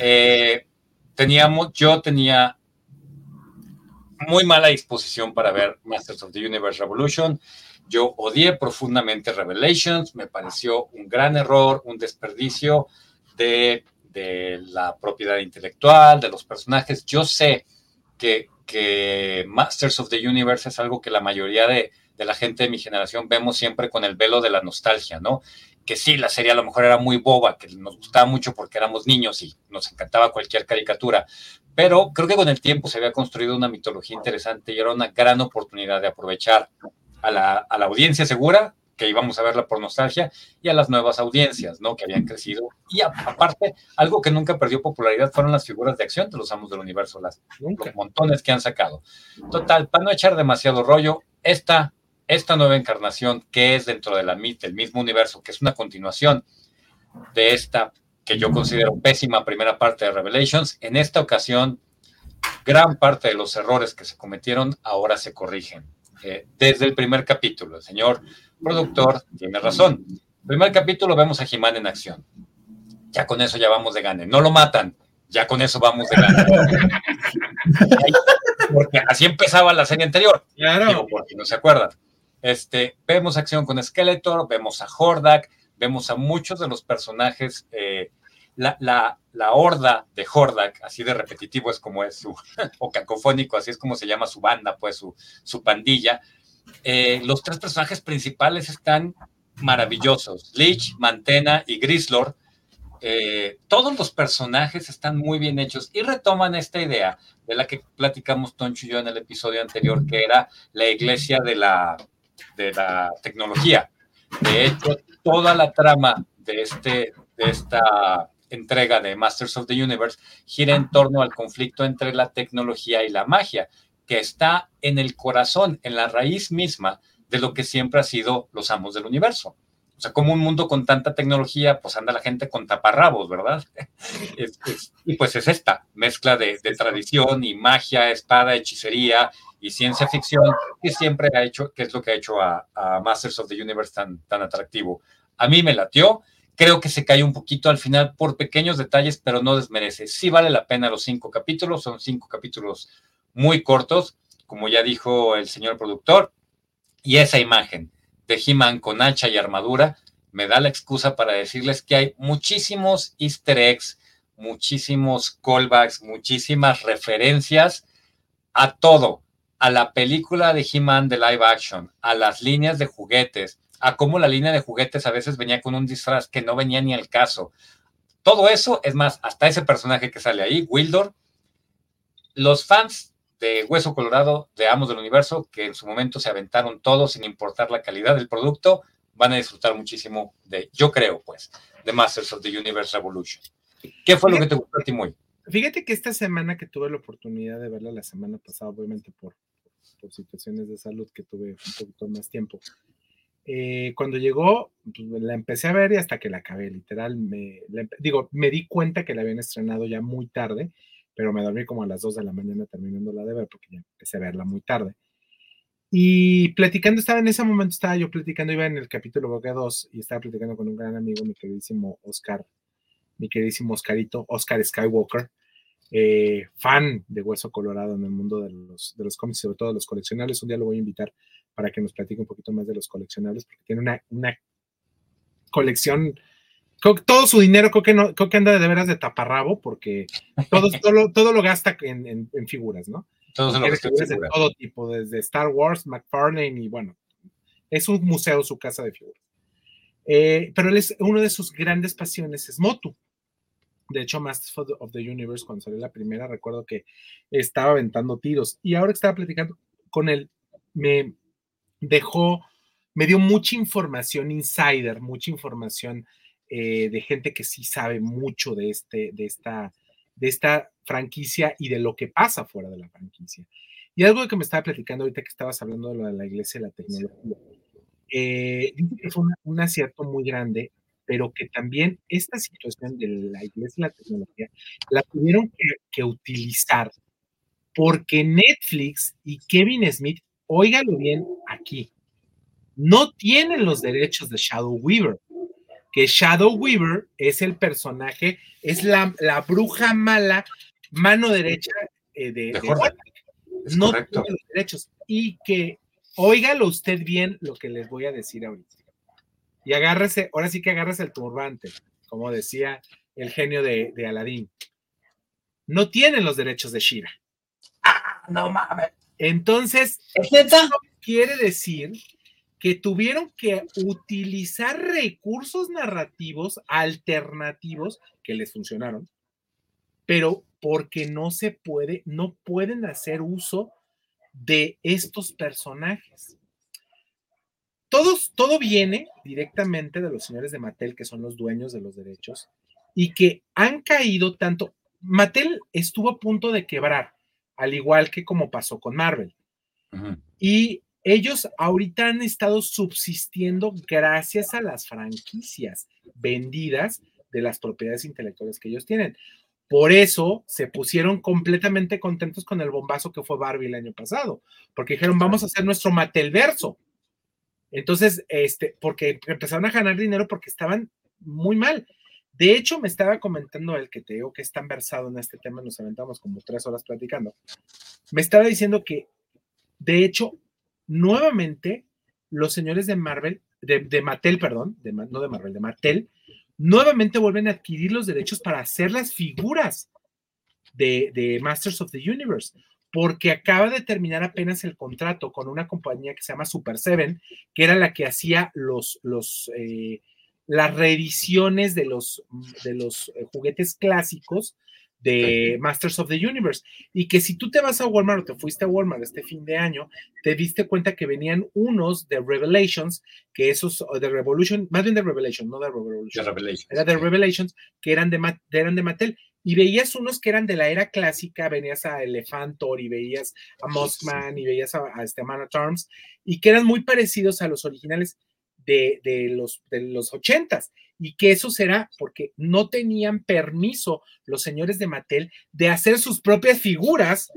Eh, teníamos, yo tenía muy mala disposición para ver Masters of the Universe Revolution. Yo odié profundamente Revelations, me pareció un gran error, un desperdicio de, la propiedad intelectual, de los personajes. Yo sé que, que Masters of the Universe es algo que la mayoría de, de la gente de mi generación vemos siempre con el velo de la nostalgia, ¿no? Que sí, la serie a lo mejor era muy boba, que nos gustaba mucho porque éramos niños y nos encantaba cualquier caricatura, pero creo que con el tiempo se había construido una mitología interesante y era una gran oportunidad de aprovechar a la, a la audiencia segura, que íbamos a verla por nostalgia, y a las nuevas audiencias, ¿no? Que habían crecido. Y aparte, algo que nunca perdió popularidad fueron las figuras de acción de los amos del universo, las, los montones que han sacado. Total, para no echar demasiado rollo, esta esta nueva encarnación que es dentro de la, del mismo universo, que es una continuación de esta que yo considero pésima primera parte de Revelations, en esta ocasión gran parte de los errores que se cometieron ahora se corrigen. Eh, desde el primer capítulo, el señor productor tiene razón. Primer capítulo vemos a Jimán en acción. Ya con eso ya vamos de gane. No lo matan, ya con eso vamos de gane. [LAUGHS] Porque así empezaba la serie anterior. Claro. porque no se acuerdan. Este, vemos acción con Skeletor, vemos a Hordak, vemos a muchos de los personajes. Eh, la, la, horda de Hordak, así de repetitivo es como es su, [LAUGHS] o cacofónico, así es como se llama su banda, pues su, su pandilla. Eh, los tres personajes principales están maravillosos: Lich, Mantena y Grislor. Eh, todos los personajes están muy bien hechos y retoman esta idea de la que platicamos Toncho y yo en el episodio anterior, que era la iglesia de la, de la tecnología. De hecho, toda la trama de, este, de esta entrega de Masters of the Universe gira en torno al conflicto entre la tecnología y la magia, que está en el corazón, en la raíz misma de lo que siempre ha sido los amos del universo. O sea, como un mundo con tanta tecnología, pues anda la gente con taparrabos, ¿verdad? [LAUGHS] y pues es esta mezcla de, de tradición y magia, espada, hechicería y ciencia ficción, que siempre ha hecho, que es lo que ha hecho a, Masters of the Universe tan, tan atractivo. A mí me latió, creo que se cae un poquito al final por pequeños detalles, pero no desmerece. Sí vale la pena los cinco capítulos, son cinco capítulos muy cortos, como ya dijo el señor productor, y esa imagen de He-Man con hacha y armadura me da la excusa para decirles que hay muchísimos easter eggs, muchísimos callbacks, muchísimas referencias a todo, a la película de He-Man de live action, a las líneas de juguetes, a cómo la línea de juguetes a veces venía con un disfraz que no venía ni al caso. Todo eso, es más, hasta ese personaje que sale ahí, Wildor, los fans de Hueso Colorado, de Amos del Universo, que en su momento se aventaron todos sin importar la calidad del producto, van a disfrutar muchísimo de, yo creo, pues, de Masters of the Universe Revolution. ¿Qué fue lo que te gustó a ti muy? Fíjate que esta semana que tuve la oportunidad de verla la semana pasada, obviamente por por situaciones de salud que tuve un poquito más tiempo. Eh, cuando llegó, pues, la empecé a ver y hasta que la acabé, literal, me, digo, me di cuenta que la habían estrenado ya muy tarde, pero me dormí como a las 2 de la mañana terminando la de ver porque ya empecé a verla muy tarde. Y platicando, estaba en ese momento, estaba yo platicando, iba en el capítulo Boca 2 y estaba platicando con un gran amigo, mi queridísimo Oscar, mi queridísimo Oscarito, Oscar Skywalker, eh, fan de Hueso Colorado en el mundo de los, de los cómics, sobre todo de los coleccionables. Un día lo voy a invitar para que nos platique un poquito más de los coleccionables, porque tiene una, una colección todo su dinero creo que, no, creo que anda de veras de taparrabo porque todo, [LAUGHS] todo, todo lo gasta en, en, figuras, ¿no? Todo lo gasta de todo tipo, desde Star Wars, McFarlane y bueno, es un museo su casa de figuras. Eh, pero él es, uno de sus grandes pasiones es Motu. De hecho, Masters of the Universe, cuando salió la primera, recuerdo que estaba aventando tiros. Y ahora que estaba platicando con él, me dejó, me dio mucha información insider, mucha información eh, de gente que sí sabe mucho de, este, de, esta, de esta franquicia y de lo que pasa fuera de la franquicia. Y algo que me estaba platicando ahorita que estabas hablando de lo de la iglesia y la tecnología, eh, que fue un acierto muy grande, pero que también esta situación de la iglesia y la tecnología la tuvieron que, que utilizar porque Netflix y Kevin Smith, óigalo bien aquí, no tienen los derechos de Shadow Weaver que Shadow Weaver es el personaje, es la, la bruja mala, mano derecha eh, de, de no tiene los derechos. Y que óigalo usted bien lo que les voy a decir ahorita. Y agárrese, ahora sí que agárrese el turbante, como decía el genio de, de Aladín. No tienen los derechos de Shira. Ah, no mames. Entonces, ¿Es quiere decir que tuvieron que utilizar recursos narrativos alternativos que les funcionaron, pero porque no se puede, no pueden hacer uso de estos personajes. Todos, todo viene directamente de los señores de Mattel, que son los dueños de los derechos, y que han caído tanto. Mattel estuvo a punto de quebrar, al igual que como pasó con Marvel. Y ellos ahorita han estado subsistiendo gracias a las franquicias vendidas de las propiedades intelectuales que ellos tienen. Por eso se pusieron completamente contentos con el bombazo que fue Barbie el año pasado, porque dijeron, vamos a hacer nuestro Matelverso. Entonces, este, porque empezaron a ganar dinero porque estaban muy mal. De hecho, me estaba comentando el que te digo que es tan versado en este tema, nos aventamos como tres horas platicando. Me estaba diciendo que, de hecho, nuevamente los señores de Marvel, de, Mattel, perdón, de, no de Marvel, de Mattel, nuevamente vuelven a adquirir los derechos para hacer las figuras de, Masters of the Universe, porque acaba de terminar apenas el contrato con una compañía que se llama Super Seven, que era la que hacía los, los, eh, las reediciones de los, de los eh, juguetes clásicos de Masters of the Universe. Y que si tú te vas a Walmart o te fuiste a Walmart este fin de año, te diste cuenta que venían unos de Revelations, que esos, de Revolution, más bien de Revelation, no de Revolution. Era de Revelations, que eran de, eran de Mattel. Y veías unos que eran de la era clásica, venías a Elefantor y veías a Moskman y veías a, a este Man at Arms, y que eran muy parecidos a los originales de, de los, de los ochentas y que eso será porque no tenían permiso los señores de Mattel de hacer sus propias figuras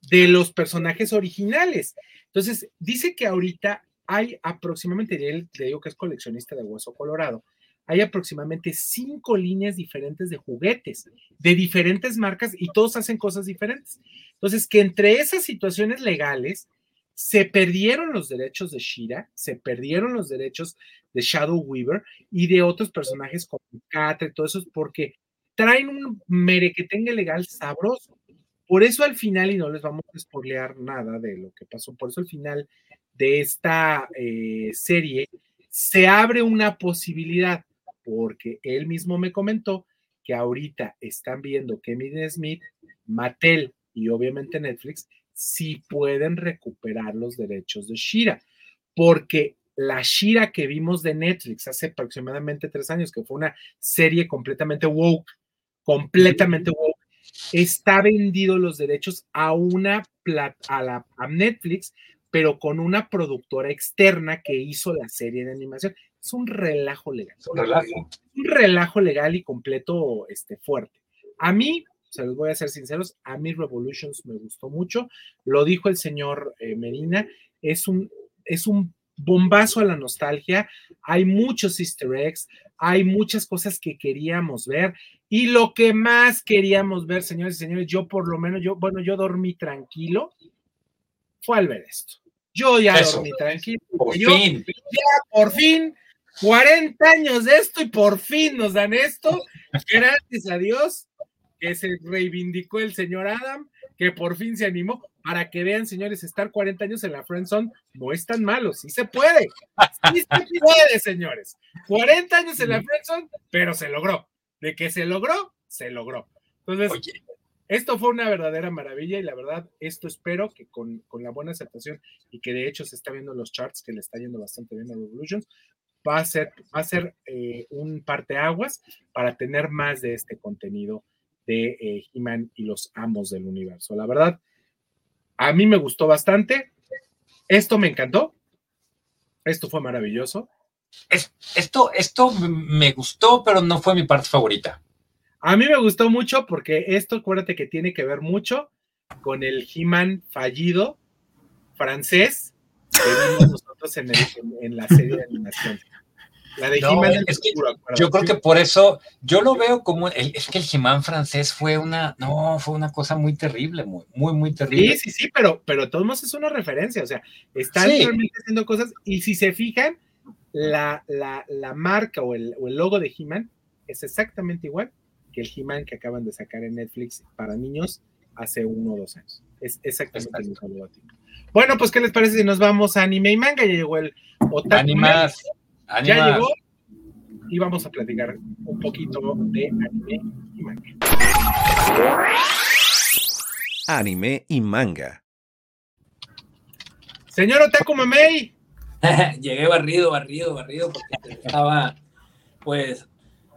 de los personajes originales. Entonces, dice que ahorita hay aproximadamente, él le digo que es coleccionista de hueso colorado, hay aproximadamente cinco líneas diferentes de juguetes de diferentes marcas y todos hacen cosas diferentes. Entonces, que entre esas situaciones legales, se perdieron los derechos de Shira, se perdieron los derechos de Shadow Weaver y de otros personajes como Catre y todo eso, porque traen un merequetengue legal sabroso. Por eso al final, y no les vamos a spoilear nada de lo que pasó, por eso al final de esta eh, serie se abre una posibilidad, porque él mismo me comentó que ahorita están viendo Kevin Smith, Mattel y obviamente Netflix si pueden recuperar los derechos de Shira, porque la Shira que vimos de Netflix hace aproximadamente tres años, que fue una serie completamente woke, completamente woke, está vendido los derechos a una a, la, a Netflix, pero con una productora externa que hizo la serie de animación. Es un relajo legal. Un relajo. Un relajo legal y completo este, fuerte. A mí se los voy a ser sinceros, a mí Revolutions me gustó mucho. Lo dijo el señor eh, Medina, es un, es un bombazo a la nostalgia. Hay muchos easter eggs, hay muchas cosas que queríamos ver. Y lo que más queríamos ver, señores y señores, yo por lo menos, yo, bueno, yo dormí tranquilo, fue al ver esto. Yo ya dormí tranquilo. Por fin. Ya, por fin, 40 años de esto y por fin nos dan esto. Gracias a Dios que se reivindicó el señor Adam, que por fin se animó. Para que vean, señores, estar 40 años en la Friendzone no es tan malo, sí se puede. Sí se puede, señores. 40 años en la Friendzone, pero se logró. De que se logró, se logró. Entonces, Oye, esto fue una verdadera maravilla y la verdad, esto espero que con, con la buena aceptación y que de hecho se está viendo en los charts que le está yendo bastante bien a Revolutions, va a ser, va a ser eh, un parteaguas para tener más de este contenido de eh, He-Man y los amos del universo. La verdad, a mí me gustó bastante. Esto me encantó. Esto fue maravilloso. es- esto, esto me gustó, pero no fue mi parte favorita. A mí me gustó mucho porque esto, acuérdate que tiene que ver mucho con el He-Man fallido francés que vimos en, el- en- en la serie de animación. La de No, He-Man del es que. Yo creo que por eso, yo lo veo como, el- es que el Jimán francés fue una, no, fue una cosa muy terrible, muy, muy, muy terrible. Sí, sí, sí, pero, pero todos modos es una referencia, o sea, están Sí. realmente haciendo cosas y si se fijan, la, la, la marca o el, o el logo de He-Man es exactamente igual que el He-Man que acaban de sacar en Netflix para niños hace uno o dos años. Es exactamente el mismo logotipo. Bueno, pues, ¿qué les parece si nos vamos a anime y manga? Ya llegó el Otaku Animas, Man, ya animas. llegó y vamos a platicar un poquito de anime y manga. Anime y manga. Señor Otaku Mamey, [LAUGHS] Llegué barrido, barrido, barrido, porque estaba, pues,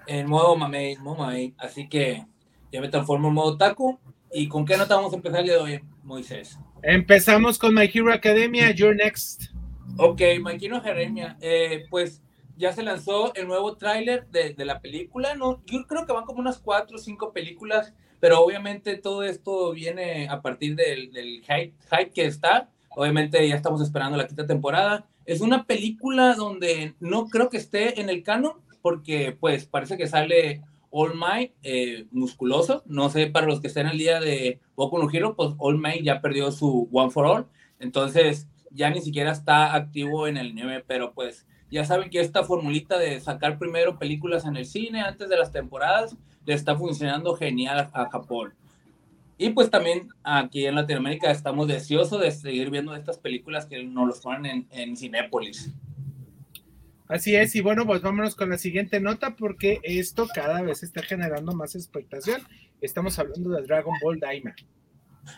en modo mamey, modo mamey. Así que ya me transformo en modo taco. ¿Y con qué nota vamos a empezar el día de hoy, Moisés? Empezamos con My Hero Academia, You're Next. Ok, Maquino Jeremia, eh, pues ya se lanzó el nuevo tráiler de, de la película, ¿no? Yo creo que van como unas cuatro o cinco películas, pero obviamente todo esto viene a partir del, del hype, hype que está. Obviamente ya estamos esperando la quinta temporada. Es una película donde no creo que esté en el canon, porque pues parece que sale All Might eh, musculoso. No sé, para los que estén al día de Boku no Hero, pues All Might ya perdió su One for All. Entonces ya ni siquiera está activo en el anime, pero pues ya saben que esta formulita de sacar primero películas en el cine antes de las temporadas le está funcionando genial a, Japón. Y pues también aquí en Latinoamérica estamos deseosos de seguir viendo estas películas que nos los ponen en, en. Así es, y bueno, pues vámonos con la siguiente nota porque esto cada vez está generando más expectación. Estamos hablando de Dragon Ball Daima.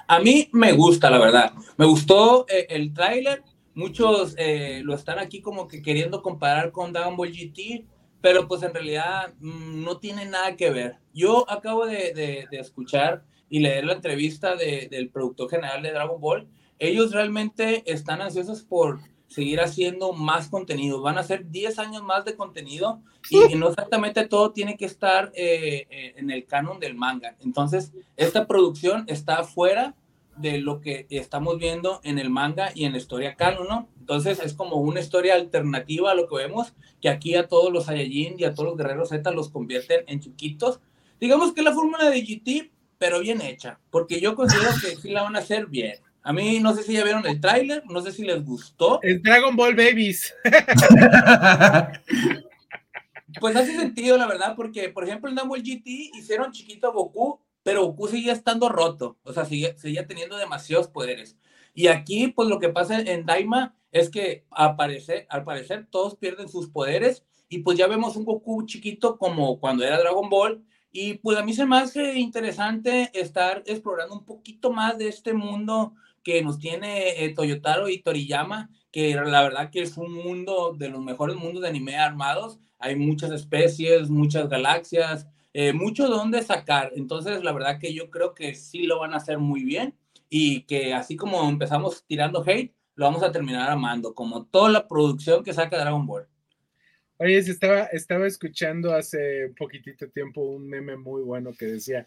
A mí me gusta, la verdad. Me gustó eh, el tráiler. Muchos eh, lo están aquí como que queriendo comparar con Dragon Ball GT, pero pues en realidad mm, no tiene nada que ver. Yo acabo de, escuchar y leer la entrevista de- del productor general de Dragon Ball. Ellos realmente están ansiosos por seguir haciendo más contenido. Van a hacer 10 años más de contenido y, y no exactamente todo tiene que estar eh, eh, en el canon del manga. Entonces, esta producción está fuera de lo que estamos viendo en el manga y en la historia canon, ¿no? Entonces es como una historia alternativa a lo que vemos, que aquí a todos los Saiyajin y a todos los guerreros Z los convierten en chiquitos. Digamos que es la fórmula de GT, pero bien hecha, porque yo considero que sí la van a hacer bien. A mí no sé si ya vieron el tráiler, no sé si les gustó. Es Dragon Ball Babies. Pues hace sentido, la verdad, porque, por ejemplo, en Dragon Ball GT hicieron chiquito a Goku, pero Goku seguía estando roto, o sea, seguía, seguía teniendo demasiados poderes. Y aquí, pues lo que pasa en Daima es que aparece, al parecer todos pierden sus poderes y pues ya vemos un Goku chiquito como cuando era Dragon Ball. Y pues a mí se me hace interesante estar explorando un poquito más de este mundo que nos tiene eh, Toyotaro y Toriyama, que la verdad que es un mundo de los mejores mundos de anime armados hay muchas especies, muchas galaxias, eh, mucho de dónde sacar. Entonces, la verdad que yo creo que sí lo van a hacer muy bien y que así como empezamos tirando hate, lo vamos a terminar amando, como toda la producción que saca Dragon Ball. Oye, estaba, estaba escuchando hace poquitito tiempo un meme muy bueno que decía,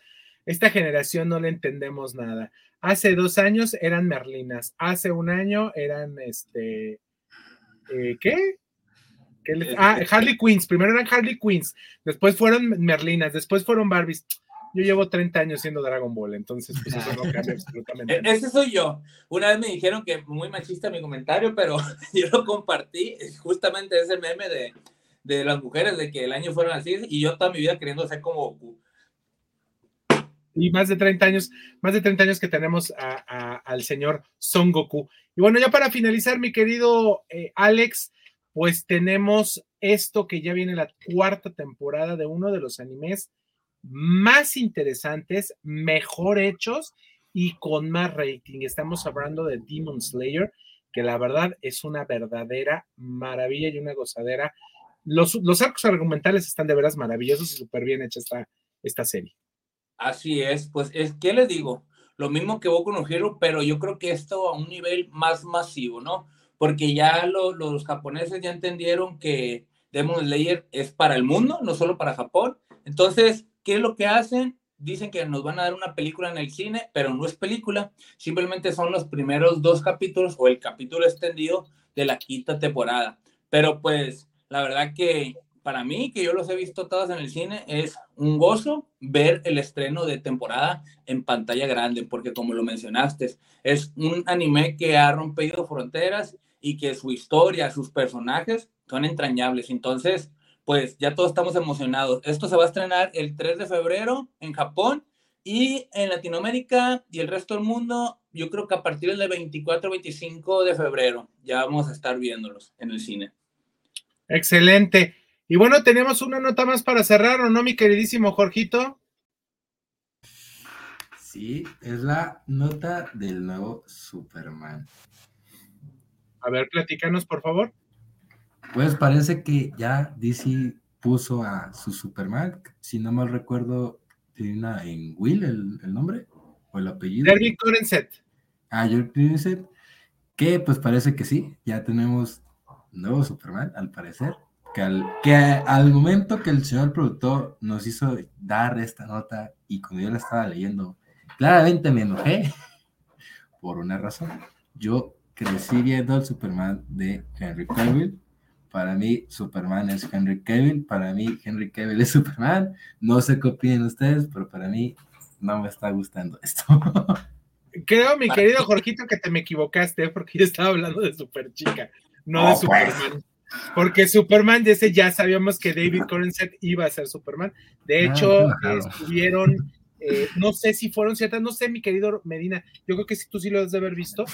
esta generación no le entendemos nada. Hace dos años eran Merlinas, hace un año eran este, eh, ¿qué? Ah, Harley Queens, primero eran Harley Queens, después fueron Merlinas, después fueron Barbies. Yo llevo 30 años siendo Dragon Ball, entonces pues eso no cambia [LAUGHS] absolutamente. E-, ese soy yo. Una vez me dijeron que muy machista mi comentario, pero [LAUGHS] yo lo compartí, justamente ese meme de, de las mujeres, de que el año fueron así, y yo toda mi vida queriendo ser como Goku. Y más de 30 años, más de 30 años que tenemos al señor Son Goku. Y bueno, ya para finalizar, mi querido eh, Alex, pues tenemos esto que ya viene la cuarta temporada de uno de los animes más interesantes, mejor hechos y con más rating. Estamos hablando de Demon Slayer, que la verdad es una verdadera maravilla y una gozadera. Los, los arcos argumentales están de veras maravillosos y súper bien hecha esta, esta serie. Así es, pues es que les digo, lo mismo que no Hero, pero yo creo que esto a un nivel más masivo, ¿no? Porque ya los japoneses ya entendieron que Demon Slayer es para el mundo, no solo para Japón. Entonces, ¿qué es lo que hacen? Dicen que nos van a dar una película en el cine, pero no es película, simplemente son los primeros dos capítulos o el capítulo extendido de la quinta temporada. Pero pues, la verdad que para mí, que yo los he visto todas en el cine, es un gozo ver el estreno de temporada en pantalla grande, porque como lo mencionaste, es un anime que ha rompido fronteras y que su historia, sus personajes son entrañables. Entonces, pues ya todos estamos emocionados. Esto se va a estrenar el 3 de febrero en Japón y en Latinoamérica y el resto del mundo, yo creo que a partir del 24-25 de febrero ya vamos a estar viéndolos en el cine. Excelente. Y bueno, tenemos una nota más para cerrar, ¿o no, mi queridísimo Jorgito? Sí, es la nota del nuevo Superman. A ver, platícanos, por favor. Pues parece que ya DC puso a su Superman, si no mal recuerdo, tiene en Will el, nombre o el apellido. Derby Corenset. Ah, Derby Corenset, que pues parece que sí, ya tenemos nuevo Superman, al parecer que al, momento que el señor productor nos hizo dar esta nota y cuando yo la estaba leyendo, claramente me enojé [LAUGHS] por una razón. Yo crecí viendo el Superman de Henry Cavill. Para mí, Superman es Henry Cavill. Para mí, Henry Cavill es Superman. No sé qué opinen ustedes, pero para mí no me está gustando esto. [LAUGHS] Creo, mi querido Jorgito, que te me equivocaste porque yo estaba hablando de Super Chica, no de pues. Porque Superman, ese ya sabíamos que David Corenset iba a ser Superman. De ah, hecho, estuvieron, eh, no sé si fueron ciertas, no sé, mi querido Medina, yo creo que si tú sí lo has de haber visto.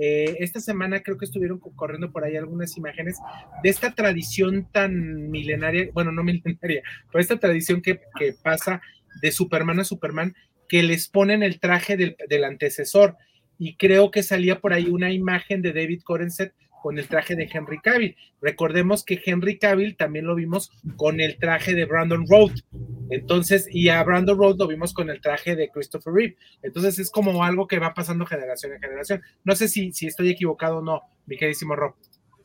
Eh, esta semana creo que estuvieron corriendo por ahí algunas imágenes de esta tradición tan milenaria, bueno, no [LAUGHS] milenaria, pero esta tradición que, pasa de Superman a Superman, que les ponen el traje del, del antecesor. Y creo que salía por ahí una imagen de David Corenset con el traje de Henry Cavill. Recordemos que Henry Cavill también lo vimos con el traje de Brandon Road. Entonces, y a Brandon Road lo vimos con el traje de Christopher Reeve. Entonces es como algo que va pasando generación en generación. No sé si, si estoy equivocado o no, mi queridísimo Rob.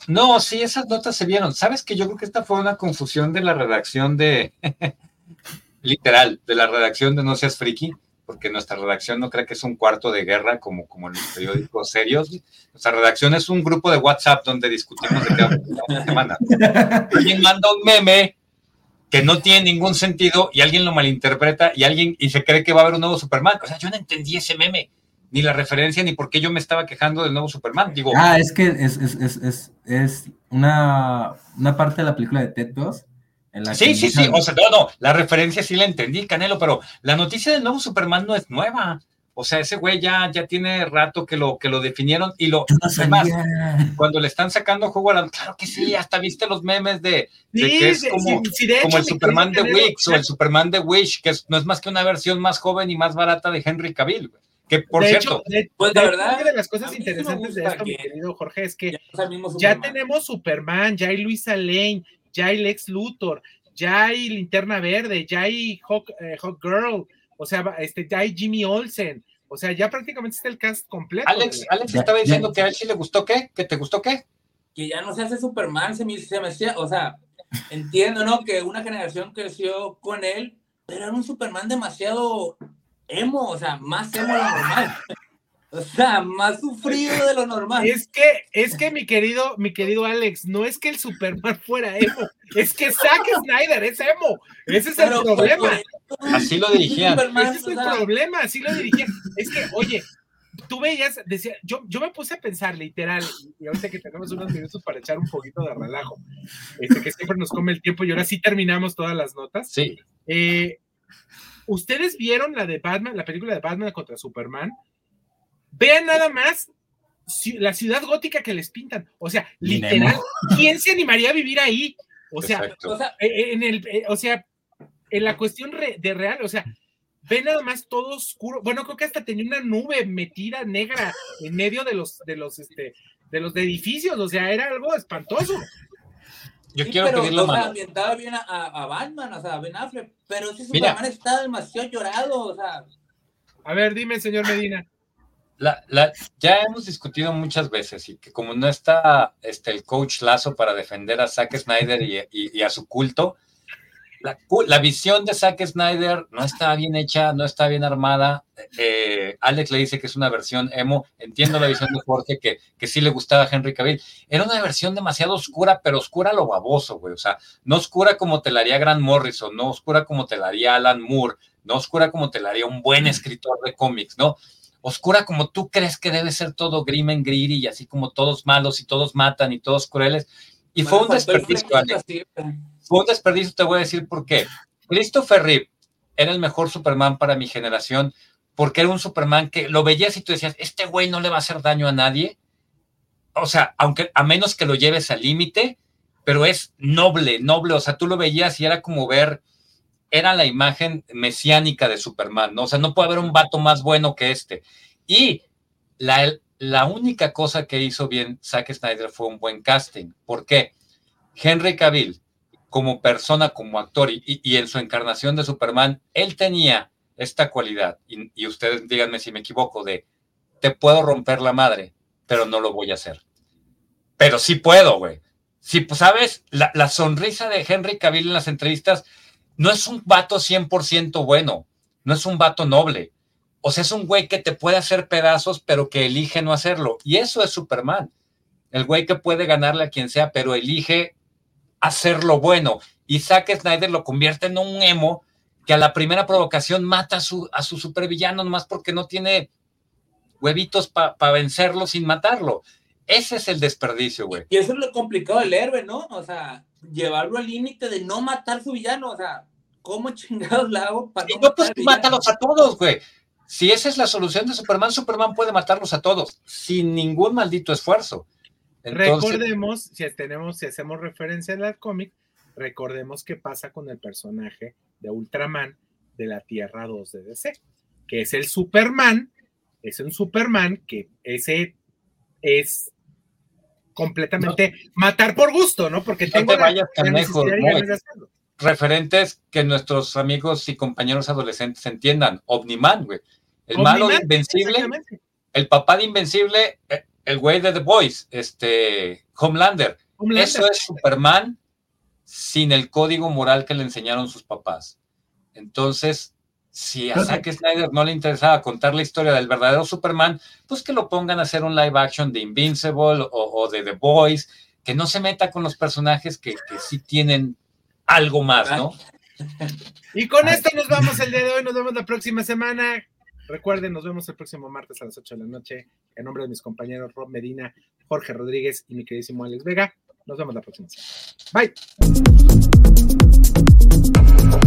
No, sí, esas notas se vieron. ¿Sabes que yo creo que esta fue una confusión de la redacción de, [LAUGHS] literal, de la redacción de No Seas Friki? Porque nuestra redacción no cree que es un cuarto de guerra como, como en los periódicos serios. Nuestra redacción es un grupo de WhatsApp donde discutimos de qué semana. Alguien manda un meme que no tiene ningún sentido y alguien lo malinterpreta y alguien y se cree que va a haber un nuevo Superman. O sea, yo no entendí ese meme, ni la referencia, ni por qué yo me estaba quejando del nuevo Superman. Digo, ah, es que es, es, es, es una, una parte de la película de Ted 2 sí, sí, sí, o sea, no, no, la referencia sí la entendí, Canelo, pero la noticia del nuevo Superman no es nueva. O sea, ese güey ya, ya tiene rato que lo, que lo definieron y lo además, cuando le están sacando juego a la, claro que sí, hasta viste los memes de, que es como, como el Superman de Wix o el Superman de Wish, que no es más que una versión más joven y más barata de Henry Cavill, Que por cierto, pues de verdad, una de las cosas interesantes de esto, mi querido Jorge, es que ya, ya tenemos Superman, ya hay Luisa Lane, ya hay Lex Luthor, ya hay Linterna Verde, ya hay Hawk, eh, Girl, o sea, este, ya hay Jimmy Olsen, o sea, ya prácticamente está el cast completo. Alex, Alex estaba diciendo que a él sí le gustó qué, que te gustó qué. Que ya no se hace Superman, se me, se me o sea, entiendo, ¿no? Que una generación creció con él, pero era un Superman demasiado emo, o sea, más emo de lo normal. O sea, más sufrido de lo normal. Es que, es que mi querido, mi querido Alex, no es que el Superman fuera emo, es que Zack Snyder es emo. Ese es el Pero, problema. pues, Así lo dirigían. Superman, Ese es o el sea, problema, así lo dirigían. Es que, oye, tú veías, decía, yo, yo me puse a pensar literal, y ahorita que tenemos unos minutos para echar un poquito de relajo, este, que siempre nos come el tiempo y ahora sí terminamos todas las notas. Sí, Eh, ¿Ustedes vieron la de Batman, la película de Batman contra Superman? Vean nada más la ciudad gótica que les pintan. O sea, literal, Nemo. [LAUGHS] ¿quién se animaría a vivir ahí? O sea, o sea, eh, en el, eh, o sea, en la cuestión de real, o sea, ve nada más todo oscuro. Bueno, creo que hasta tenía una nube metida negra en medio de los, de los, este, de los edificios. O sea, era algo espantoso. Yo sí, quiero pero, pedir la o sea, mano. ambientaba bien a, a- a Batman, o sea, a Ben Affleck, pero ese Mira. Superman está demasiado llorado, o sea, A ver, dime, señor Medina. La- la- ya hemos discutido muchas veces y que como no está este, el coach Lazo para defender a Zack Snyder y, a su culto, la, visión de Zack Snyder no está bien hecha, no está bien armada. Eh, Alex le dice que es una versión emo. Entiendo la visión de Jorge que, que sí le gustaba a Henry Cavill. Era una versión demasiado oscura, pero oscura lo baboso, güey. O sea, no oscura como te la haría Grant Morrison, no oscura como te la haría Alan Moore, no oscura como te la haría un buen escritor de cómics, ¿no? Oscura como tú crees que debe ser todo grim and greedy y así como todos malos y todos matan y todos crueles. Y fue un desperdicio. Fue un desperdicio, te voy a decir por qué. Christopher Reeve era el mejor Superman para mi generación porque era un Superman que lo veías y tú decías, este güey no le va a hacer daño a nadie. O sea, aunque a menos que lo lleves al límite, pero es noble, noble. O sea, tú lo veías y era como ver, era la imagen mesiánica de Superman, ¿no? O sea, no puede haber un vato más bueno que este. Y la, la única cosa que hizo bien Zack Snyder fue un buen casting. ¿Por qué? Henry Cavill, como persona, como actor y, y- en su encarnación de Superman, él tenía esta cualidad, y, y ustedes díganme si me equivoco, de te puedo romper la madre, pero no lo voy a hacer. Pero sí puedo, güey. Sí, pues, sabes, la, la sonrisa de Henry Cavill en las entrevistas no es un vato 100% bueno, no es un vato noble. O sea, es un güey que te puede hacer pedazos, pero que elige no hacerlo. Y eso es Superman. El güey que puede ganarle a quien sea, pero elige hacerlo bueno. Y Zack Snyder lo convierte en un emo que a la primera provocación mata a su, a su supervillano nomás porque no tiene huevitos para vencerlo sin matarlo. Ese es el desperdicio, güey. Y eso es lo complicado del héroe, ¿no? O sea, llevarlo al límite de no matar su villano, o sea, ¿cómo chingados la hago para Y no no, pues matar al villano? mátalos a todos, güey. Si esa es la solución de Superman, Superman puede matarlos a todos sin ningún maldito esfuerzo. Entonces, recordemos, si tenemos, si hacemos referencia al cómic, recordemos qué pasa con el personaje de Ultraman de la Tierra 2 de DC, que es el Superman, es un Superman que ese es completamente matar por gusto, ¿no? Porque No tengo te la- vayas tan la lejos, hacerlo. referentes que nuestros amigos y compañeros adolescentes entiendan. Omniman, güey. El malo de Invencible, el papá de Invencible, eh, el güey de The Boys, este, Homelander. Homelander. Eso es Superman sin el código moral que le enseñaron sus papás. Entonces, si a Zack Snyder no le interesaba contar la historia del verdadero Superman, pues que lo pongan a hacer un live action de Invincible o, o de The Boys, que no se meta con los personajes que, que sí tienen algo más, ¿no? [LAUGHS] Y con esto nos vamos el día de hoy, nos vemos la próxima semana. Recuerden, nos vemos el próximo martes a las 8 de la noche. En nombre de mis compañeros Rob Medina, Jorge Rodríguez y mi queridísimo Alex Vega, nos vemos la próxima semana. Bye.